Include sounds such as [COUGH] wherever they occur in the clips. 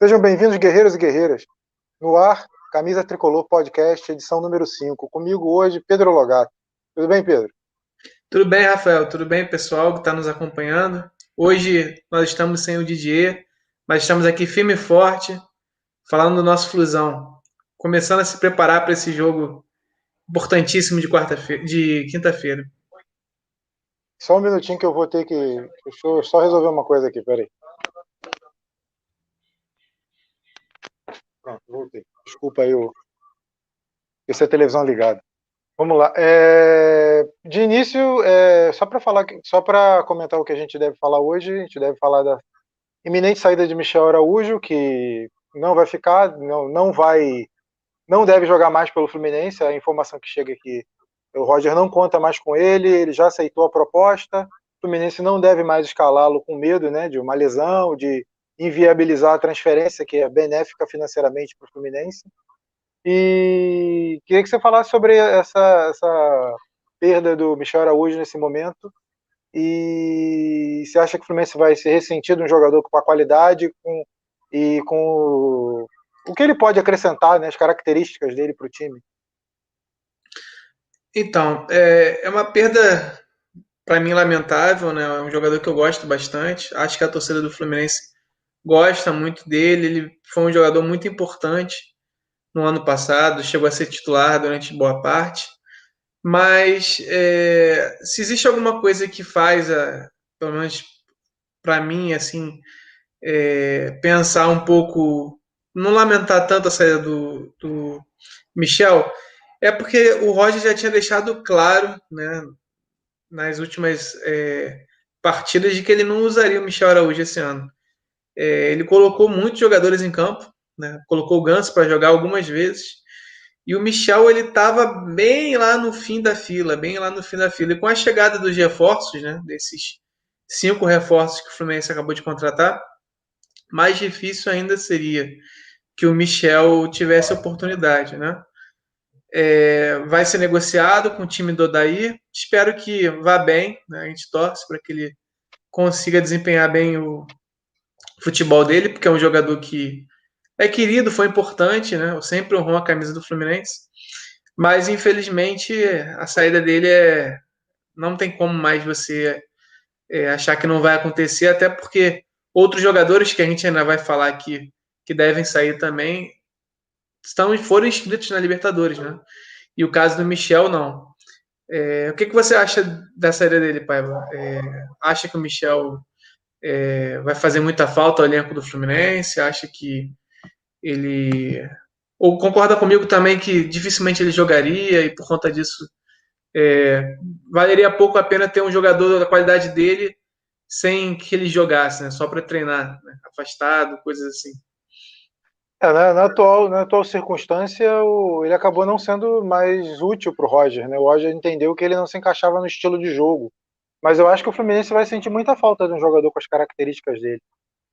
Sejam bem-vindos, guerreiros e guerreiras. No ar, Camisa Tricolor Podcast, edição número 5. Comigo hoje, Pedro Logato. Tudo bem, Pedro? Tudo bem, Rafael. Tudo bem, pessoal que está nos acompanhando. Hoje nós estamos sem o Didier, mas estamos aqui firme e forte, falando do nosso Flusão. Começando a se preparar para esse jogo importantíssimo de quarta-feira, de quinta-feira. Só um minutinho que eu vou ter que. Deixa eu só resolver uma coisa aqui, peraí. Pronto, voltei. Desculpa aí o. Essa é a televisão ligada. Vamos lá. É... De início, é... só para falar, só para comentar o que a gente deve falar hoje, a gente deve falar da iminente saída de Michel Araújo, que não vai ficar, não, não vai, não deve jogar mais pelo Fluminense. A informação que chega aqui, o Roger não conta mais com ele, ele já aceitou a proposta. O Fluminense não deve mais escalá-lo com medo, né, de uma lesão, de inviabilizar a transferência, que é benéfica financeiramente para o Fluminense. E queria que você falasse sobre essa, essa perda do Michel Araújo nesse momento. E você acha que o Fluminense vai ser ressentido um jogador com a qualidade com, e com o, o que ele pode acrescentar, né, as características dele para o time? Então, é, é uma perda para mim lamentável, né? É um jogador que eu gosto bastante. Acho que a torcida do Fluminense gosta muito dele. Ele foi um jogador muito importante no ano passado, chegou a ser titular durante boa parte. Mas é, se existe alguma coisa que faz, a, pelo menos para mim, assim, é, pensar um pouco, não lamentar tanto a saída do, do Michel, é porque o Roger já tinha deixado claro, né, nas últimas é, partidas, de que ele não usaria o Michel Araújo esse ano. É, ele colocou muitos jogadores em campo, né? colocou o Ganso para jogar algumas vezes. E o Michel ele estava bem lá no fim da fila, bem lá no fim da fila. E com a chegada dos reforços, né, desses cinco reforços que o Fluminense acabou de contratar, mais difícil ainda seria que o Michel tivesse oportunidade, né? É, vai ser negociado com o time do Odair. Espero que vá bem. Né? A gente torce para que ele consiga desempenhar bem o, futebol dele, porque é um jogador que é querido, foi importante, né? Eu sempre honrou a camisa do Fluminense. Mas infelizmente a saída dele é não tem como mais você é, achar que não vai acontecer, até porque outros jogadores que a gente ainda vai falar aqui que devem sair também estão foram inscritos na Libertadores, né? E o caso do Michel não. É, o que, que você acha da saída dele, Paiva? É, acha que o Michel é, vai fazer muita falta ao elenco do Fluminense? Acha que ele. Ou concorda comigo também que dificilmente ele jogaria e por conta disso é, valeria pouco a pena ter um jogador da qualidade dele sem que ele jogasse, né? só para treinar, né? afastado, coisas assim. É, na, na, atual, na atual circunstância, o, ele acabou não sendo mais útil para o Roger. Né? O Roger entendeu que ele não se encaixava no estilo de jogo mas eu acho que o Fluminense vai sentir muita falta de um jogador com as características dele.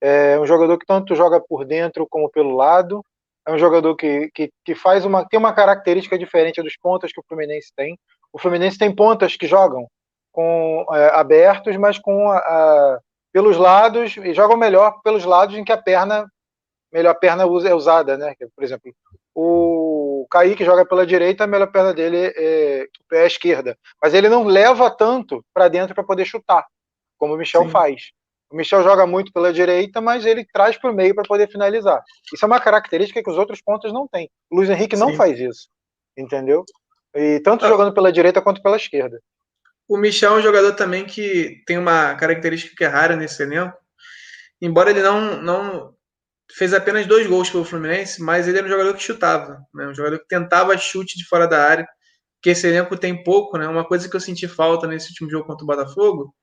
É um jogador que tanto joga por dentro como pelo lado. É um jogador que, que, que faz uma, tem uma característica diferente dos pontas que o Fluminense tem. O Fluminense tem pontas que jogam com é, abertos, mas com a, a, pelos lados e jogam melhor pelos lados em que a perna melhor perna é usada, né? Por exemplo, o Kaique joga pela direita, a melhor perna dele é, é a esquerda. Mas ele não leva tanto para dentro para poder chutar, como o Michel Sim. faz. O Michel joga muito pela direita, mas ele traz para o meio para poder finalizar. Isso é uma característica que os outros pontos não têm. O Luiz Henrique Sim. não faz isso, entendeu? E tanto ah. jogando pela direita quanto pela esquerda. O Michel é um jogador também que tem uma característica que é rara nesse elenco. Embora ele não, não fez apenas dois gols pelo Fluminense, mas ele era um jogador que chutava, né? um jogador que tentava chute de fora da área, que esse elenco tem pouco, né? Uma coisa que eu senti falta nesse último jogo contra o Botafogo,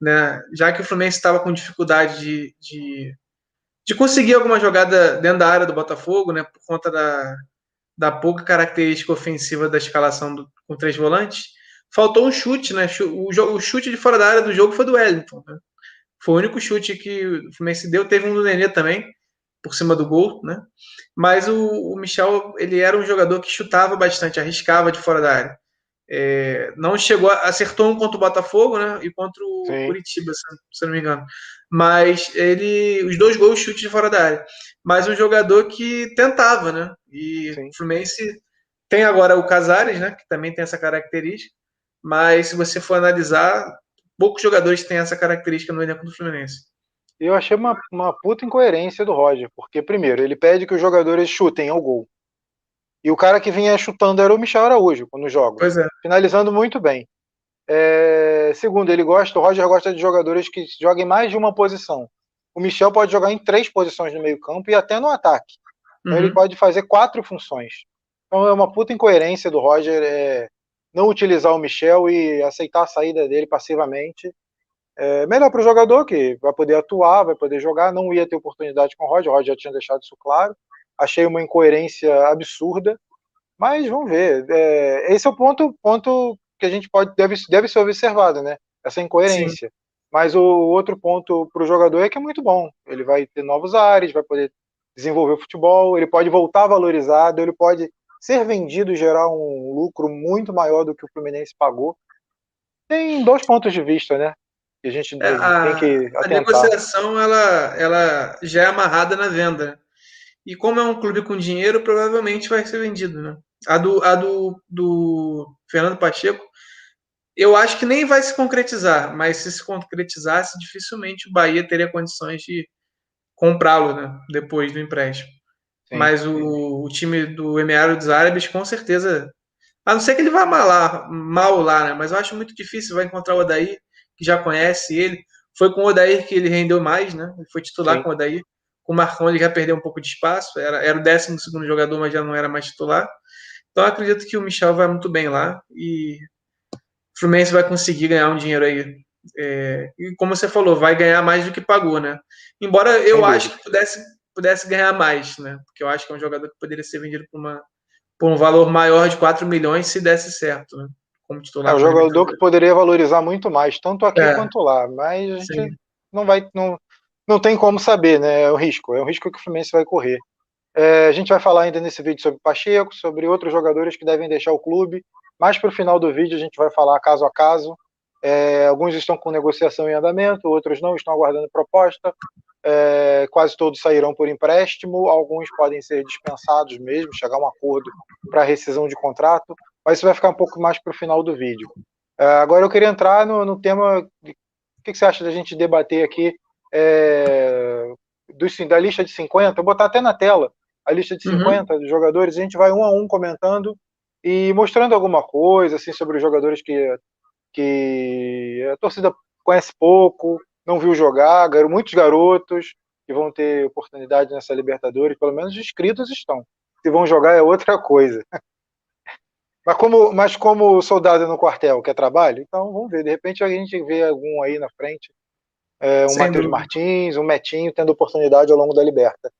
né? Já que o Fluminense estava com dificuldade de, de, de, conseguir alguma jogada dentro da área do Botafogo, né? Por conta da, da pouca característica ofensiva da escalação do, com três volantes, faltou um chute, né? O, o chute de fora da área do jogo foi do Wellington, né? Foi o único chute que o Fluminense deu. Teve um do Nenê também, por cima do gol, né? Mas o, o, Michel, ele era um jogador que chutava bastante, arriscava de fora da área. É, não chegou, acertou um contra o Botafogo, né? E contra o Sim. Curitiba, se, se não me engano. Mas ele, os dois gols chute de fora da área. Mas um jogador que tentava, né? E Sim. o Fluminense tem agora o Casares, né? Que também tem essa característica. Mas se você for analisar, poucos jogadores têm essa característica no elenco do Fluminense. Eu achei uma, uma puta incoerência do Roger, porque, primeiro, ele pede que os jogadores chutem ao gol. E o cara que vinha chutando era o Michel Araújo quando joga. Pois é. Finalizando muito bem. É, segundo, ele gosta, o Roger gosta de jogadores que joguem mais de uma posição. O Michel pode jogar em três posições no meio-campo e até no ataque. Então uhum. ele pode fazer quatro funções. Então é uma puta incoerência do Roger é, não utilizar o Michel e aceitar a saída dele passivamente. É melhor para o jogador que vai poder atuar, vai poder jogar. Não ia ter oportunidade com o Roger, o Roger já tinha deixado isso claro achei uma incoerência absurda, mas vamos ver. É, esse é o ponto, ponto que a gente pode deve, deve ser observado, né? Essa incoerência. Sim. Mas o outro ponto para o jogador é que é muito bom. Ele vai ter novos ares, vai poder desenvolver o futebol, ele pode voltar valorizado, ele pode ser vendido e gerar um lucro muito maior do que o Fluminense pagou. Tem dois pontos de vista, né? Que a gente é, a, tem que atentar. A negociação ela, ela já é amarrada na venda. E como é um clube com dinheiro, provavelmente vai ser vendido, né? A do, a do, do Fernando Pacheco, eu acho que nem vai se concretizar, mas se se concretizasse, dificilmente o Bahia teria condições de comprá-lo, né? Depois do empréstimo. Sim, mas sim. O, o, time do Emirados Árabes, com certeza, a não ser que ele vá mal lá, mal lá, né? Mas eu acho muito difícil, vai encontrar o Odair, que já conhece ele. Foi com o Odair que ele rendeu mais, né? Ele foi titular sim. com o Odair. Com o Marcão ele já perdeu um pouco de espaço, era, era o 12 jogador, mas já não era mais titular. Então acredito que o Michel vai muito bem lá e o Fluminense vai conseguir ganhar um dinheiro aí. É, e como você falou, vai ganhar mais do que pagou, né? Embora eu acho que pudesse, pudesse ganhar mais, né? Porque eu acho que é um jogador que poderia ser vendido por, uma, por um valor maior de 4 milhões se desse certo, né? Como titular. É um jogador que poderia valorizar muito mais, tanto aqui é, quanto lá, mas a gente sim. não vai. Não, não tem como saber, né? É um risco, é um risco que o Fluminense vai correr. É, a gente vai falar ainda nesse vídeo sobre Pacheco, sobre outros jogadores que devem deixar o clube. Mais para o final do vídeo a gente vai falar caso a caso. É, alguns estão com negociação em andamento, outros não, estão aguardando proposta. É, quase todos sairão por empréstimo, alguns podem ser dispensados mesmo, chegar a um acordo para rescisão de contrato, mas isso vai ficar um pouco mais para o final do vídeo. É, agora eu queria entrar no, no tema. O que, que você acha da gente debater aqui é, do, da lista de 50, vou botar até na tela a lista de 50 uhum. dos jogadores, a gente vai um a um comentando e mostrando alguma coisa assim sobre os jogadores que, que a torcida conhece pouco, não viu jogar, muitos garotos que vão ter oportunidade nessa Libertadores, pelo menos inscritos estão. Se vão jogar é outra coisa. Mas como, mas como soldado no quartel quer trabalho, então vamos ver. De repente a gente vê algum aí na frente é, um Matheus Martins, um Metinho tendo oportunidade ao longo da Liberta.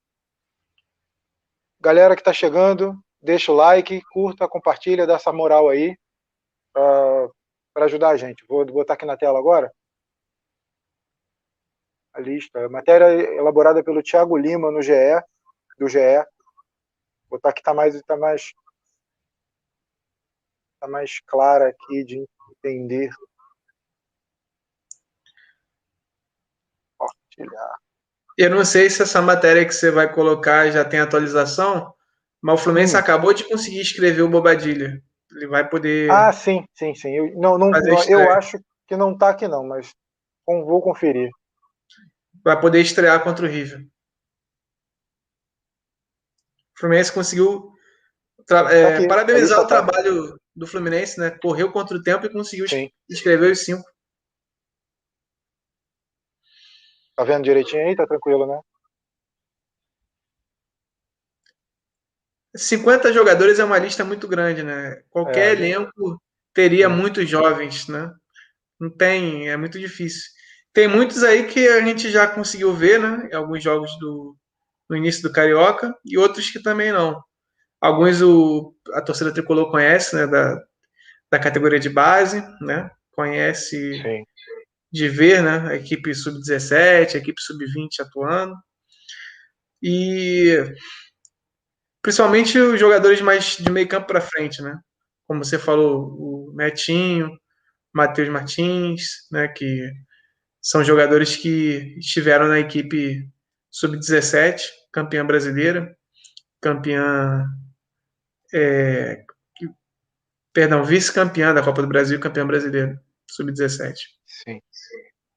Galera que está chegando, deixa o like, curta, compartilha, dá essa moral aí para ajudar a gente. Vou botar aqui na tela agora a lista. Matéria elaborada pelo Thiago Lima no GE, do GE. Vou botar que está mais, tá mais, tá mais clara aqui de entender compartilhar. Eu não sei se essa matéria que você vai colocar já tem atualização, mas o Fluminense hum. acabou de conseguir escrever o Bobadilha. Ele vai poder. Ah, sim, sim, sim. Eu, não, não, eu acho que não tá aqui, não, mas vou conferir. Vai poder estrear contra o River. O Fluminense conseguiu é, tá parabenizar o tá. trabalho do Fluminense, né? Correu contra o tempo e conseguiu sim. escrever os cinco. Tá vendo direitinho aí? Tá tranquilo, né? 50 jogadores é uma lista muito grande, né? Qualquer é, elenco teria é. muitos jovens, né? Não tem, é muito difícil. Tem muitos aí que a gente já conseguiu ver, né? Em alguns jogos do, no início do Carioca e outros que também não. Alguns o, a torcida tricolor conhece, né? Da, da categoria de base, né? Conhece Sim de ver né, a equipe sub-17, a equipe sub-20 atuando. E principalmente os jogadores mais de meio campo para frente, né? como você falou, o Netinho, Matheus Martins, né, que são jogadores que estiveram na equipe sub-17, campeã brasileira, campeã, é, perdão, vice-campeã da Copa do Brasil, campeã brasileira, sub-17. Sim.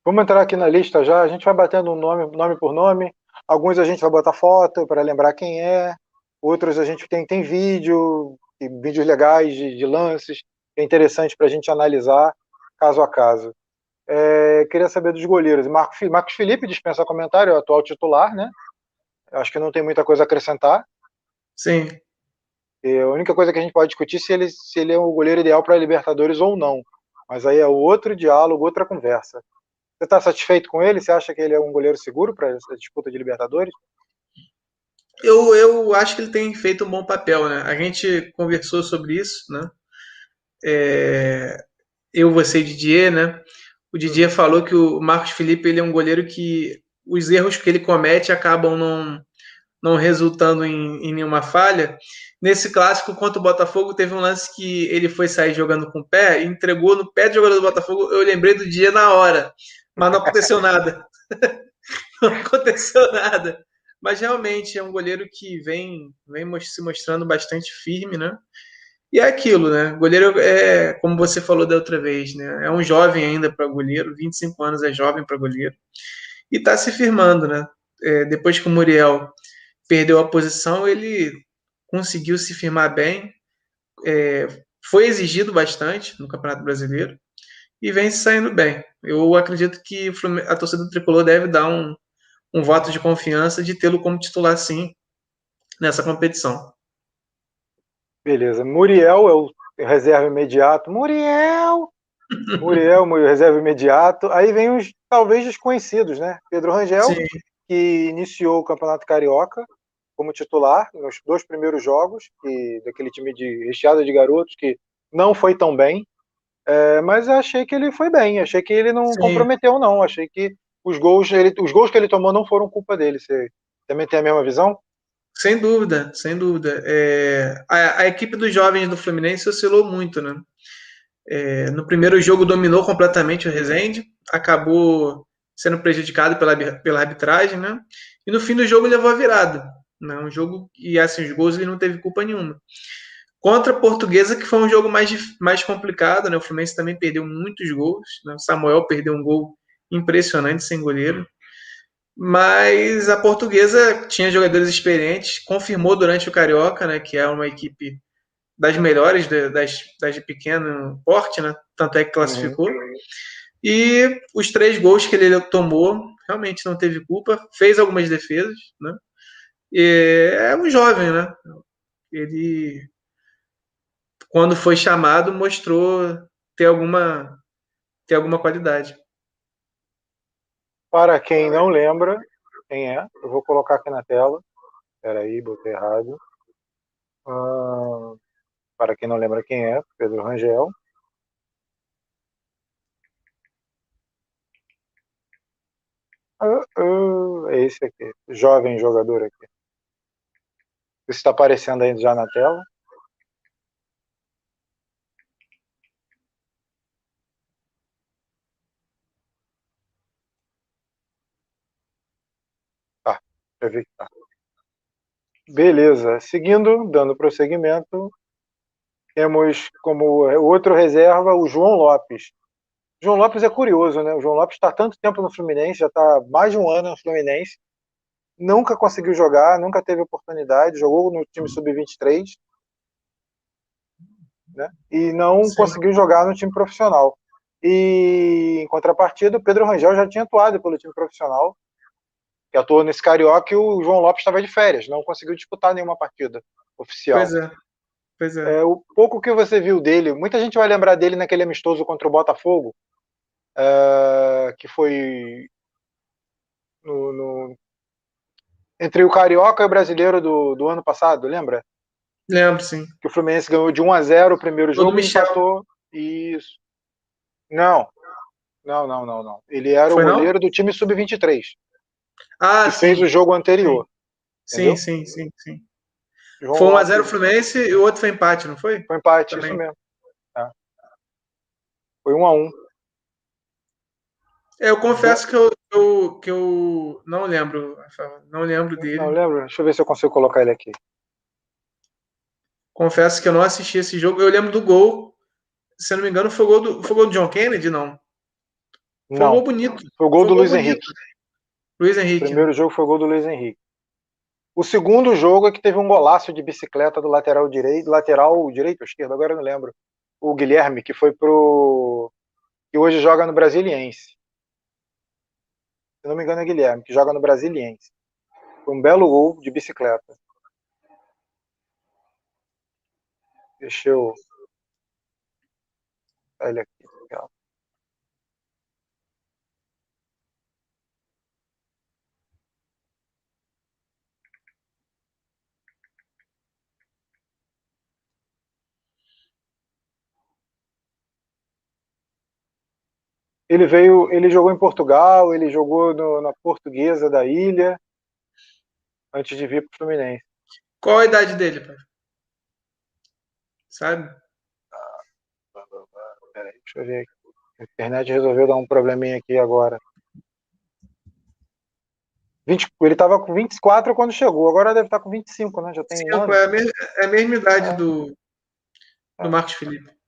Vamos entrar aqui na lista já, a gente vai batendo nome, nome por nome, alguns a gente vai botar foto para lembrar quem é, outros a gente tem, tem vídeo, vídeos legais de, de lances, é interessante para a gente analisar caso a caso. É, queria saber dos goleiros. Marco, Marcos Felipe dispensa comentário, é o atual titular, né? Acho que não tem muita coisa a acrescentar. Sim. E a única coisa que a gente pode discutir é se ele, se ele é o goleiro ideal para a Libertadores ou não. Mas aí é outro diálogo, outra conversa. Você está satisfeito com ele? Você acha que ele é um goleiro seguro para essa disputa de Libertadores? Eu, eu acho que ele tem feito um bom papel, né? A gente conversou sobre isso, né? É, eu, você e Didier, né? O Didier falou que o Marcos Felipe ele é um goleiro que os erros que ele comete acabam não, não resultando em, em nenhuma falha. Nesse clássico contra o Botafogo, teve um lance que ele foi sair jogando com o pé, entregou no pé do jogador do Botafogo. Eu lembrei do dia na hora, mas não aconteceu nada. [LAUGHS] não aconteceu nada. Mas realmente é um goleiro que vem, vem se mostrando bastante firme, né? E é aquilo, né? Goleiro é, como você falou da outra vez, né? É um jovem ainda para goleiro, 25 anos é jovem para goleiro. E está se firmando, né? É, depois que o Muriel perdeu a posição, ele conseguiu se firmar bem. É, foi exigido bastante no Campeonato Brasileiro e vem se saindo bem. Eu acredito que a torcida do Tricolor deve dar um, um voto de confiança de tê-lo como titular sim nessa competição. Beleza. Muriel é o reserva imediato. Muriel! Muriel, reserva imediato. Aí vem os talvez desconhecidos, né? Pedro Rangel, Sim. que iniciou o Campeonato Carioca como titular nos dois primeiros jogos, e daquele time de recheado de garotos que não foi tão bem. É, mas achei que ele foi bem, achei que ele não Sim. comprometeu, não. Achei que os gols, ele, os gols que ele tomou não foram culpa dele. Você também tem a mesma visão? Sem dúvida, sem dúvida. É, a, a, equipe dos jovens do Fluminense oscilou muito, né? É, no primeiro jogo dominou completamente o Rezende, acabou sendo prejudicado pela, pela arbitragem, né? E no fim do jogo levou a virada. Né? Um jogo e assim, os gols ele não teve culpa nenhuma. Contra a Portuguesa, que foi um jogo mais, mais complicado, né? O Fluminense também perdeu muitos gols. Né? O Samuel perdeu um gol impressionante sem goleiro. Mas a portuguesa tinha jogadores experientes, confirmou durante o Carioca, né, que é uma equipe das melhores, das, das de pequeno porte, né, tanto é que classificou. Uhum. E os três gols que ele tomou, realmente não teve culpa, fez algumas defesas, né, é um jovem, né, ele, quando foi chamado, mostrou ter alguma, ter alguma qualidade. Para quem não lembra quem é, eu vou colocar aqui na tela. Espera aí, botei errado. Uh, para quem não lembra quem é, Pedro Rangel. Uh, uh, é esse aqui, jovem jogador aqui. Está aparecendo aí já na tela. Evitar. Beleza. Seguindo, dando prosseguimento, temos como outro reserva o João Lopes. João Lopes é curioso, né? O João Lopes está tanto tempo no Fluminense, já está mais de um ano no Fluminense, nunca conseguiu jogar, nunca teve oportunidade, jogou no time sub-23, né? E não Sim. conseguiu jogar no time profissional. E em contrapartida, o Pedro Rangel já tinha atuado pelo time profissional, que atuou nesse Carioca e o João Lopes estava de férias, não conseguiu disputar nenhuma partida oficial. Pois é. Pois é. é. O pouco que você viu dele, muita gente vai lembrar dele naquele amistoso contra o Botafogo, é, que foi no, no, entre o Carioca e o Brasileiro do, do ano passado, lembra? Lembro, sim. Que o Fluminense ganhou de 1 a 0 o primeiro jogo e empatou. Isso. Não. Não, não, não, não. Ele era Foi o goleiro não? do time sub-23. Ah, que sim. fez o jogo anterior. Sim, sim, sim, sim. Foi 1x0 Fluminense e o outro foi empate, não foi? Foi empate, Também. isso mesmo. Foi um a um. É, eu confesso que eu, eu, que eu não lembro, não lembro dele. Não lembro? Deixa eu ver se eu consigo colocar ele aqui. Confesso que eu não assisti esse jogo. Eu lembro do gol. Se eu não me engano, foi o gol do, foi o gol do John Kennedy, não? Foi não. um gol bonito. Foi o gol foi do Luiz bonito. Henrique. Luiz Henrique. O primeiro jogo foi o gol do Luiz Henrique. O segundo jogo é que teve um golaço de bicicleta do lateral direito, lateral direito ou esquerdo, agora eu não lembro. O Guilherme, que foi pro. que hoje joga no Brasiliense. Se não me engano, é Guilherme, que joga no Brasiliense. Foi um belo gol de bicicleta. Deixa eu. Olha aqui. Legal. Ele veio, ele jogou em Portugal, ele jogou no, na Portuguesa da Ilha, antes de vir para o Fluminense. Qual a idade dele, pai? Sabe? Ah, peraí, deixa eu ver aqui. A internet resolveu dar um probleminha aqui agora. 20, ele estava com 24 quando chegou, agora deve estar com 25, né? Já tem Sim, um é, a mesma, é a mesma idade é. do, do Marcos Felipe.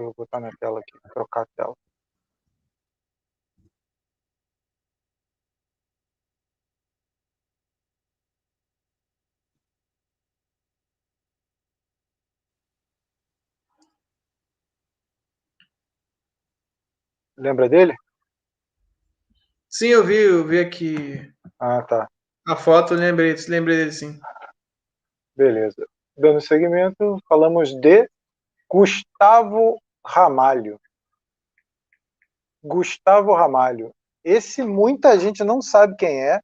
Eu botar na tela aqui, trocar a tela. Lembra dele? Sim, eu vi, eu vi aqui. Ah, tá. A foto, lembrei, lembrei dele sim. Beleza. Dando seguimento, falamos de Gustavo Ramalho. Gustavo Ramalho. Esse muita gente não sabe quem é.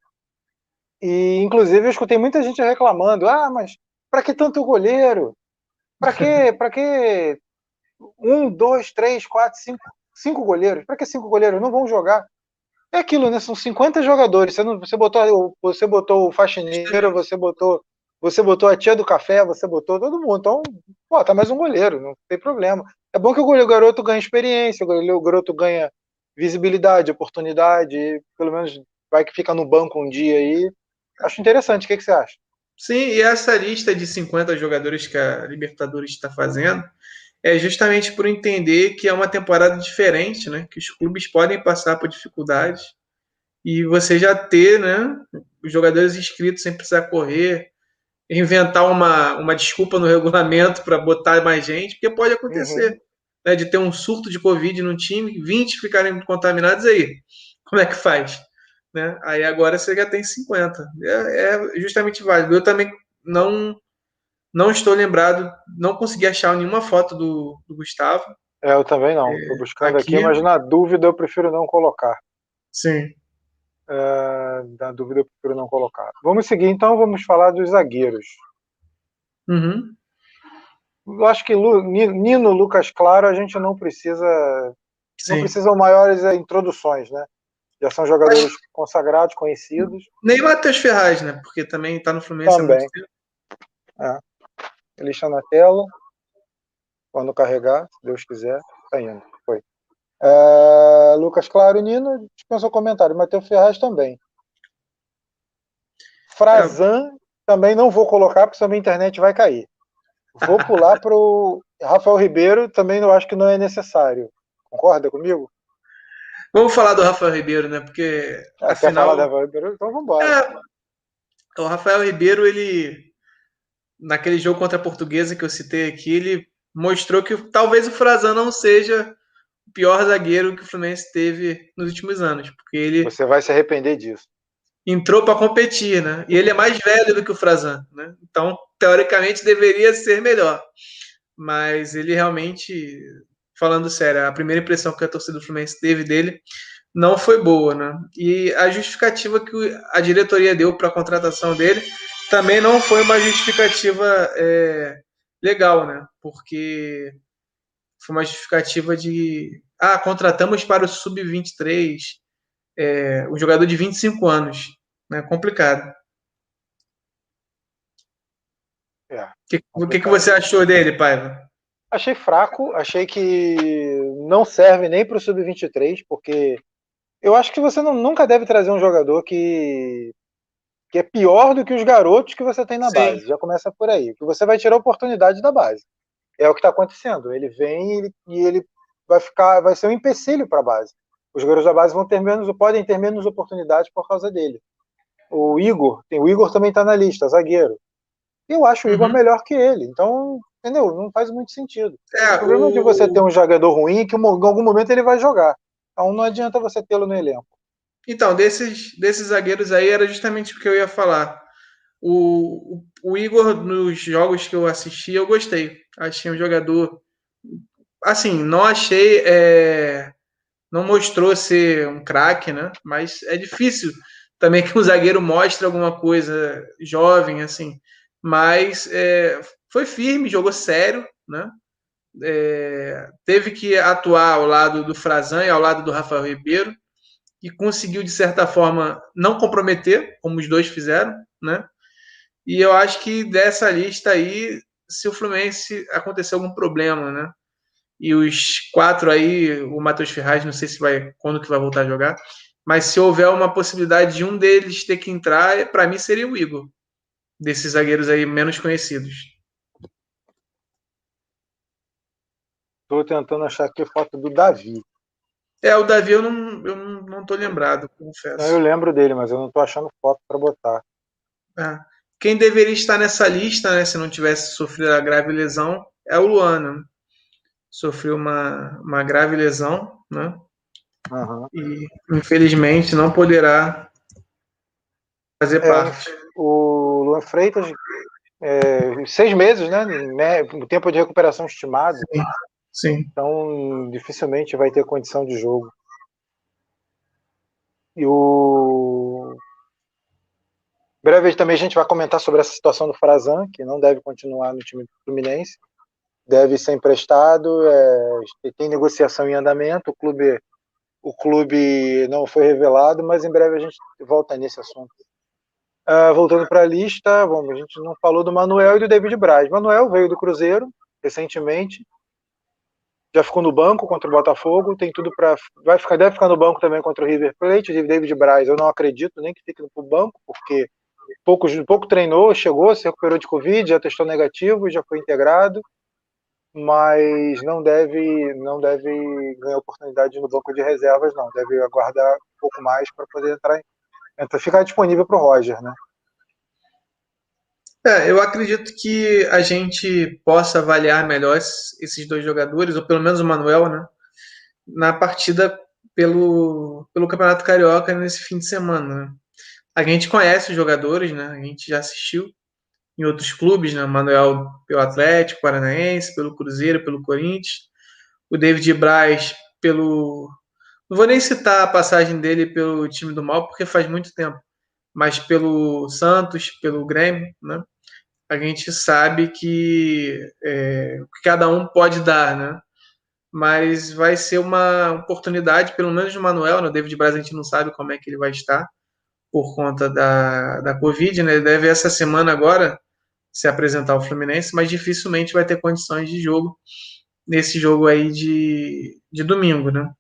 E inclusive eu escutei muita gente reclamando: "Ah, mas para que tanto goleiro? Para que, [LAUGHS] para que um, dois, três, quatro, cinco, cinco goleiros? Para que cinco goleiros não vão jogar?" É aquilo, né? São 50 jogadores. Você, não, você, botou, você botou o faxineiro, você botou você botou a tia do café, você botou todo mundo. Então, pô, tá mais um goleiro, não tem problema. É bom que o garoto ganhe experiência, o garoto ganha visibilidade, oportunidade, pelo menos vai que fica no banco um dia aí. Acho interessante, o que, que você acha? Sim, e essa lista de 50 jogadores que a Libertadores está fazendo é justamente por entender que é uma temporada diferente, né? Que os clubes podem passar por dificuldades e você já ter, né? Os jogadores inscritos sem precisar correr, inventar uma, uma desculpa no regulamento para botar mais gente, porque pode acontecer. Uhum. Né, de ter um surto de Covid no time, 20 ficarem contaminados aí. Como é que faz? Né? Aí agora você já tem 50. É, é, justamente válido. Eu também não não estou lembrado, não consegui achar nenhuma foto do, do Gustavo. É, eu também não. Estou é, buscando aqui, aqui, mas na dúvida eu prefiro não colocar. Sim. Uh, na dúvida eu prefiro não colocar. Vamos seguir então, vamos falar dos zagueiros. Uhum. Eu acho que Nino, Lucas Claro, a gente não precisa. Sim. Não precisam maiores eh, introduções, né? Já são jogadores Mas... consagrados, conhecidos. Nem Matheus Ferraz, né? Porque também está no Fluminense também. É. Ele está na tela. Quando carregar, se Deus quiser, está indo. É, Lucas Claro e Nino dispensou comentário. Matheus Ferraz também. Frazan é. também não vou colocar, porque senão minha internet vai cair. Vou pular para o Rafael Ribeiro, também eu acho que não é necessário. Concorda comigo? Vamos falar do Rafael Ribeiro, né? Porque. Ah, afinal... falar do Rafael Ribeiro? Então vamos embora. É, o Rafael Ribeiro, ele. Naquele jogo contra a Portuguesa que eu citei aqui, ele mostrou que talvez o Frazan não seja pior zagueiro que o Fluminense teve nos últimos anos, porque ele Você vai se arrepender disso. Entrou para competir, né? E ele é mais velho do que o Frazan, né? Então, teoricamente deveria ser melhor. Mas ele realmente, falando sério, a primeira impressão que a torcida do Fluminense teve dele não foi boa, né? E a justificativa que a diretoria deu para a contratação dele também não foi uma justificativa é, legal, né? Porque foi uma justificativa de ah, contratamos para o sub-23 é, um jogador de 25 anos. Né? Complicado. Que, o que, que você achou dele, Paiva? Achei fraco, achei que não serve nem para o sub-23, porque eu acho que você não, nunca deve trazer um jogador que, que é pior do que os garotos que você tem na Sim. base. Já começa por aí. Que você vai tirar a oportunidade da base. É o que está acontecendo. Ele vem e ele vai ficar, vai ser um empecilho para a base. Os garotos da base vão ter menos, podem ter menos oportunidades por causa dele. O Igor, tem, o Igor também está na lista, zagueiro. Eu acho o Igor uhum. melhor que ele. Então, entendeu? Não faz muito sentido. É, o problema o... de você ter um jogador ruim é que em algum momento ele vai jogar. Então não adianta você tê-lo no elenco. Então, desses, desses zagueiros aí era justamente o que eu ia falar. O, o, o Igor, nos jogos que eu assisti, eu gostei. Achei um jogador. Assim, não achei. É, não mostrou ser um craque, né? Mas é difícil também [LAUGHS] que um zagueiro mostre alguma coisa jovem, assim mas é, foi firme, jogou sério, né? É, teve que atuar ao lado do Frazan e ao lado do Rafael Ribeiro e conseguiu de certa forma não comprometer, como os dois fizeram, né? E eu acho que dessa lista aí, se o Fluminense acontecer algum problema, né? E os quatro aí, o Matheus Ferraz, não sei se vai quando que vai voltar a jogar, mas se houver uma possibilidade de um deles ter que entrar, para mim seria o Igor desses zagueiros aí menos conhecidos. Estou tentando achar aqui a foto do Davi. É, o Davi eu não, eu não tô lembrado, confesso. Não, eu lembro dele, mas eu não estou achando foto para botar. É. Quem deveria estar nessa lista, né, se não tivesse sofrido a grave lesão, é o Luana. Né? Sofreu uma, uma grave lesão, né? Uhum. E infelizmente não poderá fazer é, parte. O Luan Freitas, é, seis meses, né? O tempo de recuperação estimado. Sim, sim. Então, dificilmente vai ter condição de jogo. E o. Breve também a gente vai comentar sobre essa situação do Frazan, que não deve continuar no time do Fluminense. Deve ser emprestado, é, tem negociação em andamento, o clube, o clube não foi revelado, mas em breve a gente volta nesse assunto. Uh, voltando para a lista, bom, a gente não falou do Manuel e do David Braz. Manuel veio do Cruzeiro recentemente, já ficou no banco contra o Botafogo, tem tudo para vai ficar deve ficar no banco também contra o River Plate. O David Braz, eu não acredito nem que fique no banco, porque pouco, pouco treinou, chegou, se recuperou de Covid, já testou negativo, já foi integrado, mas não deve não deve ganhar oportunidade no banco de reservas, não. Deve aguardar um pouco mais para poder entrar então ficar disponível para o Roger, né? É, eu acredito que a gente possa avaliar melhor esses dois jogadores, ou pelo menos o Manuel, né? Na partida pelo, pelo Campeonato Carioca nesse fim de semana. Né? A gente conhece os jogadores, né? A gente já assistiu em outros clubes, né? Manuel pelo Atlético Paranaense, pelo Cruzeiro, pelo Corinthians. O David Braz pelo não vou nem citar a passagem dele pelo time do mal, porque faz muito tempo, mas pelo Santos, pelo Grêmio, né? A gente sabe que é, cada um pode dar, né? Mas vai ser uma oportunidade, pelo menos do Manuel, né? O David Braz a gente não sabe como é que ele vai estar por conta da, da Covid, né? Ele deve essa semana agora se apresentar ao Fluminense, mas dificilmente vai ter condições de jogo nesse jogo aí de, de domingo, né?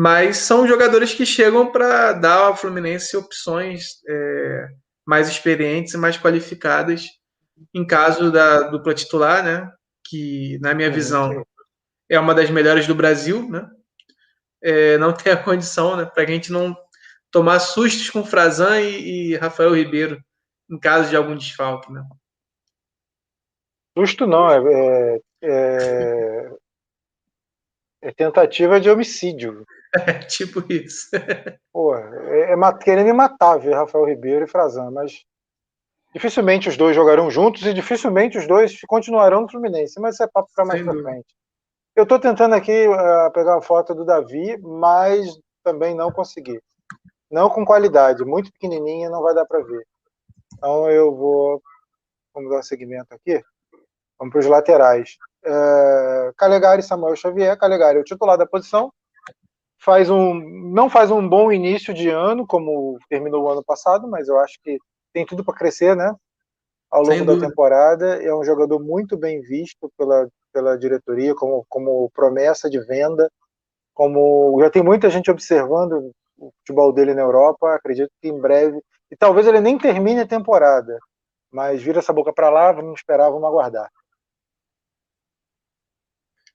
mas são jogadores que chegam para dar ao Fluminense opções é, mais experientes e mais qualificadas em caso da dupla titular, né? Que, na minha visão, é uma das melhores do Brasil, né? É, não [LAUGHS] tem a condição, né? Para a gente não tomar sustos com Frazan e, e, Rafael Ribeiro em caso de algum desfalque, né? Susto não, é, é, é tentativa de homicídio. É, [LAUGHS] tipo isso. Pô, é, é querendo me matar ver Rafael Ribeiro e Frazan, mas dificilmente os dois jogarão juntos e dificilmente os dois continuarão no Fluminense, mas isso é papo para mais pra frente. Eu estou tentando aqui uh, pegar a foto do Davi, mas também não consegui. Não com qualidade, muito pequenininha, não vai dar para ver. Então eu vou. Vamos dar um segmento aqui. Vamos para os laterais. Uh, Calegari Samuel Xavier. Calegari é o titular da posição, faz um não faz um bom início de ano como terminou o ano passado, mas eu acho que tem tudo para crescer, né? ao longo da temporada. É um jogador muito bem visto pela, pela diretoria como, como promessa de venda. Como já tem muita gente observando o futebol dele na Europa. Acredito que em breve e talvez ele nem termine a temporada, mas vira essa boca para lá. Vamos esperar, vamos aguardar.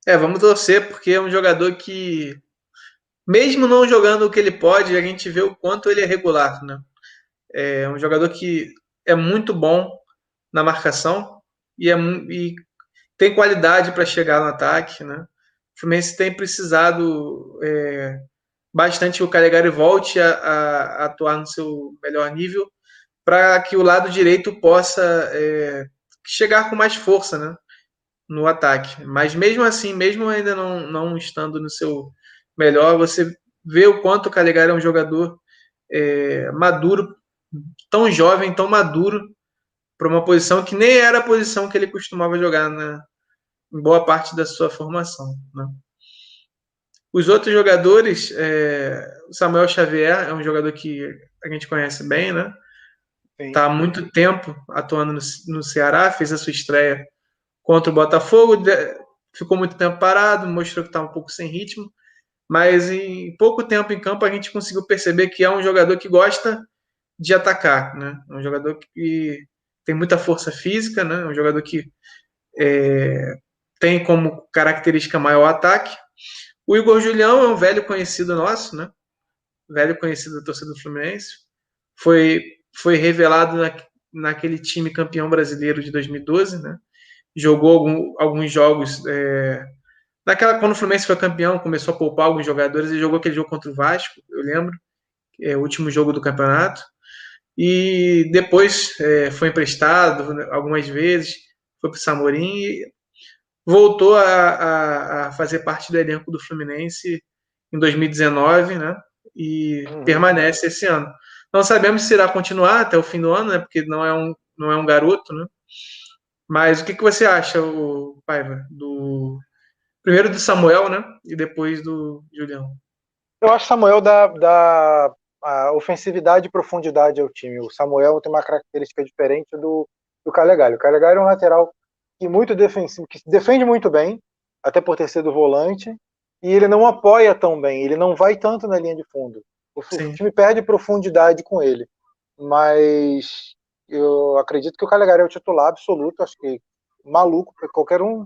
É, vamos torcer porque é um jogador que mesmo não jogando o que ele pode, a gente vê o quanto ele é regular, né? É um jogador que é muito bom na marcação e, é, e tem qualidade para chegar no ataque, né? O Fluminense tem precisado é, bastante que o Calegari volte a, a, atuar no seu melhor nível para que o lado direito possa é, chegar com mais força, né? No ataque. Mas mesmo assim, mesmo ainda não, não estando no seu melhor, você vê o quanto o Calegari é um jogador é, maduro, tão jovem, tão maduro, para uma posição que nem era a posição que ele costumava jogar na, em boa parte da sua formação. Né? Os outros jogadores, é, o Samuel Xavier é um jogador que a gente conhece bem, né? Está há muito tempo atuando no, no Ceará, fez a sua estreia contra o Botafogo, ficou muito tempo parado, mostrou que está um pouco sem ritmo, mas em pouco tempo em campo a gente conseguiu perceber que é um jogador que gosta de atacar, né? É um jogador que tem muita força física, né? É um jogador que é, tem como característica maior ataque. O Igor Julião é um velho conhecido nosso, né? Velho conhecido da torcida do Fluminense. Foi, foi revelado na, naquele time campeão brasileiro de 2012, né? Jogou algum, alguns jogos é, Naquela, quando o Fluminense foi campeão, começou a poupar alguns jogadores e jogou aquele jogo contra o Vasco, eu lembro, é o último jogo do campeonato. E depois é, foi emprestado algumas vezes, foi para o Samorim e voltou a, a, a, fazer parte do elenco do Fluminense em 2019, né? E uhum. permanece esse ano. Não sabemos se irá continuar até o fim do ano, né? Porque não é um, não é um garoto, né? Mas o que, que você acha, o Paiva, do Primeiro do Samuel, né? E depois do Julião. Eu acho que Samuel dá, dá ofensividade e profundidade ao time. O Samuel tem uma característica diferente do, do Calegari. O Calegari é um lateral que muito defensivo, que defende muito bem, até por ter sido volante, e ele não apoia tão bem, ele não vai tanto na linha de fundo. O, o time perde profundidade com ele. Mas eu acredito que o Calegari é o titular absoluto, acho que maluco, qualquer um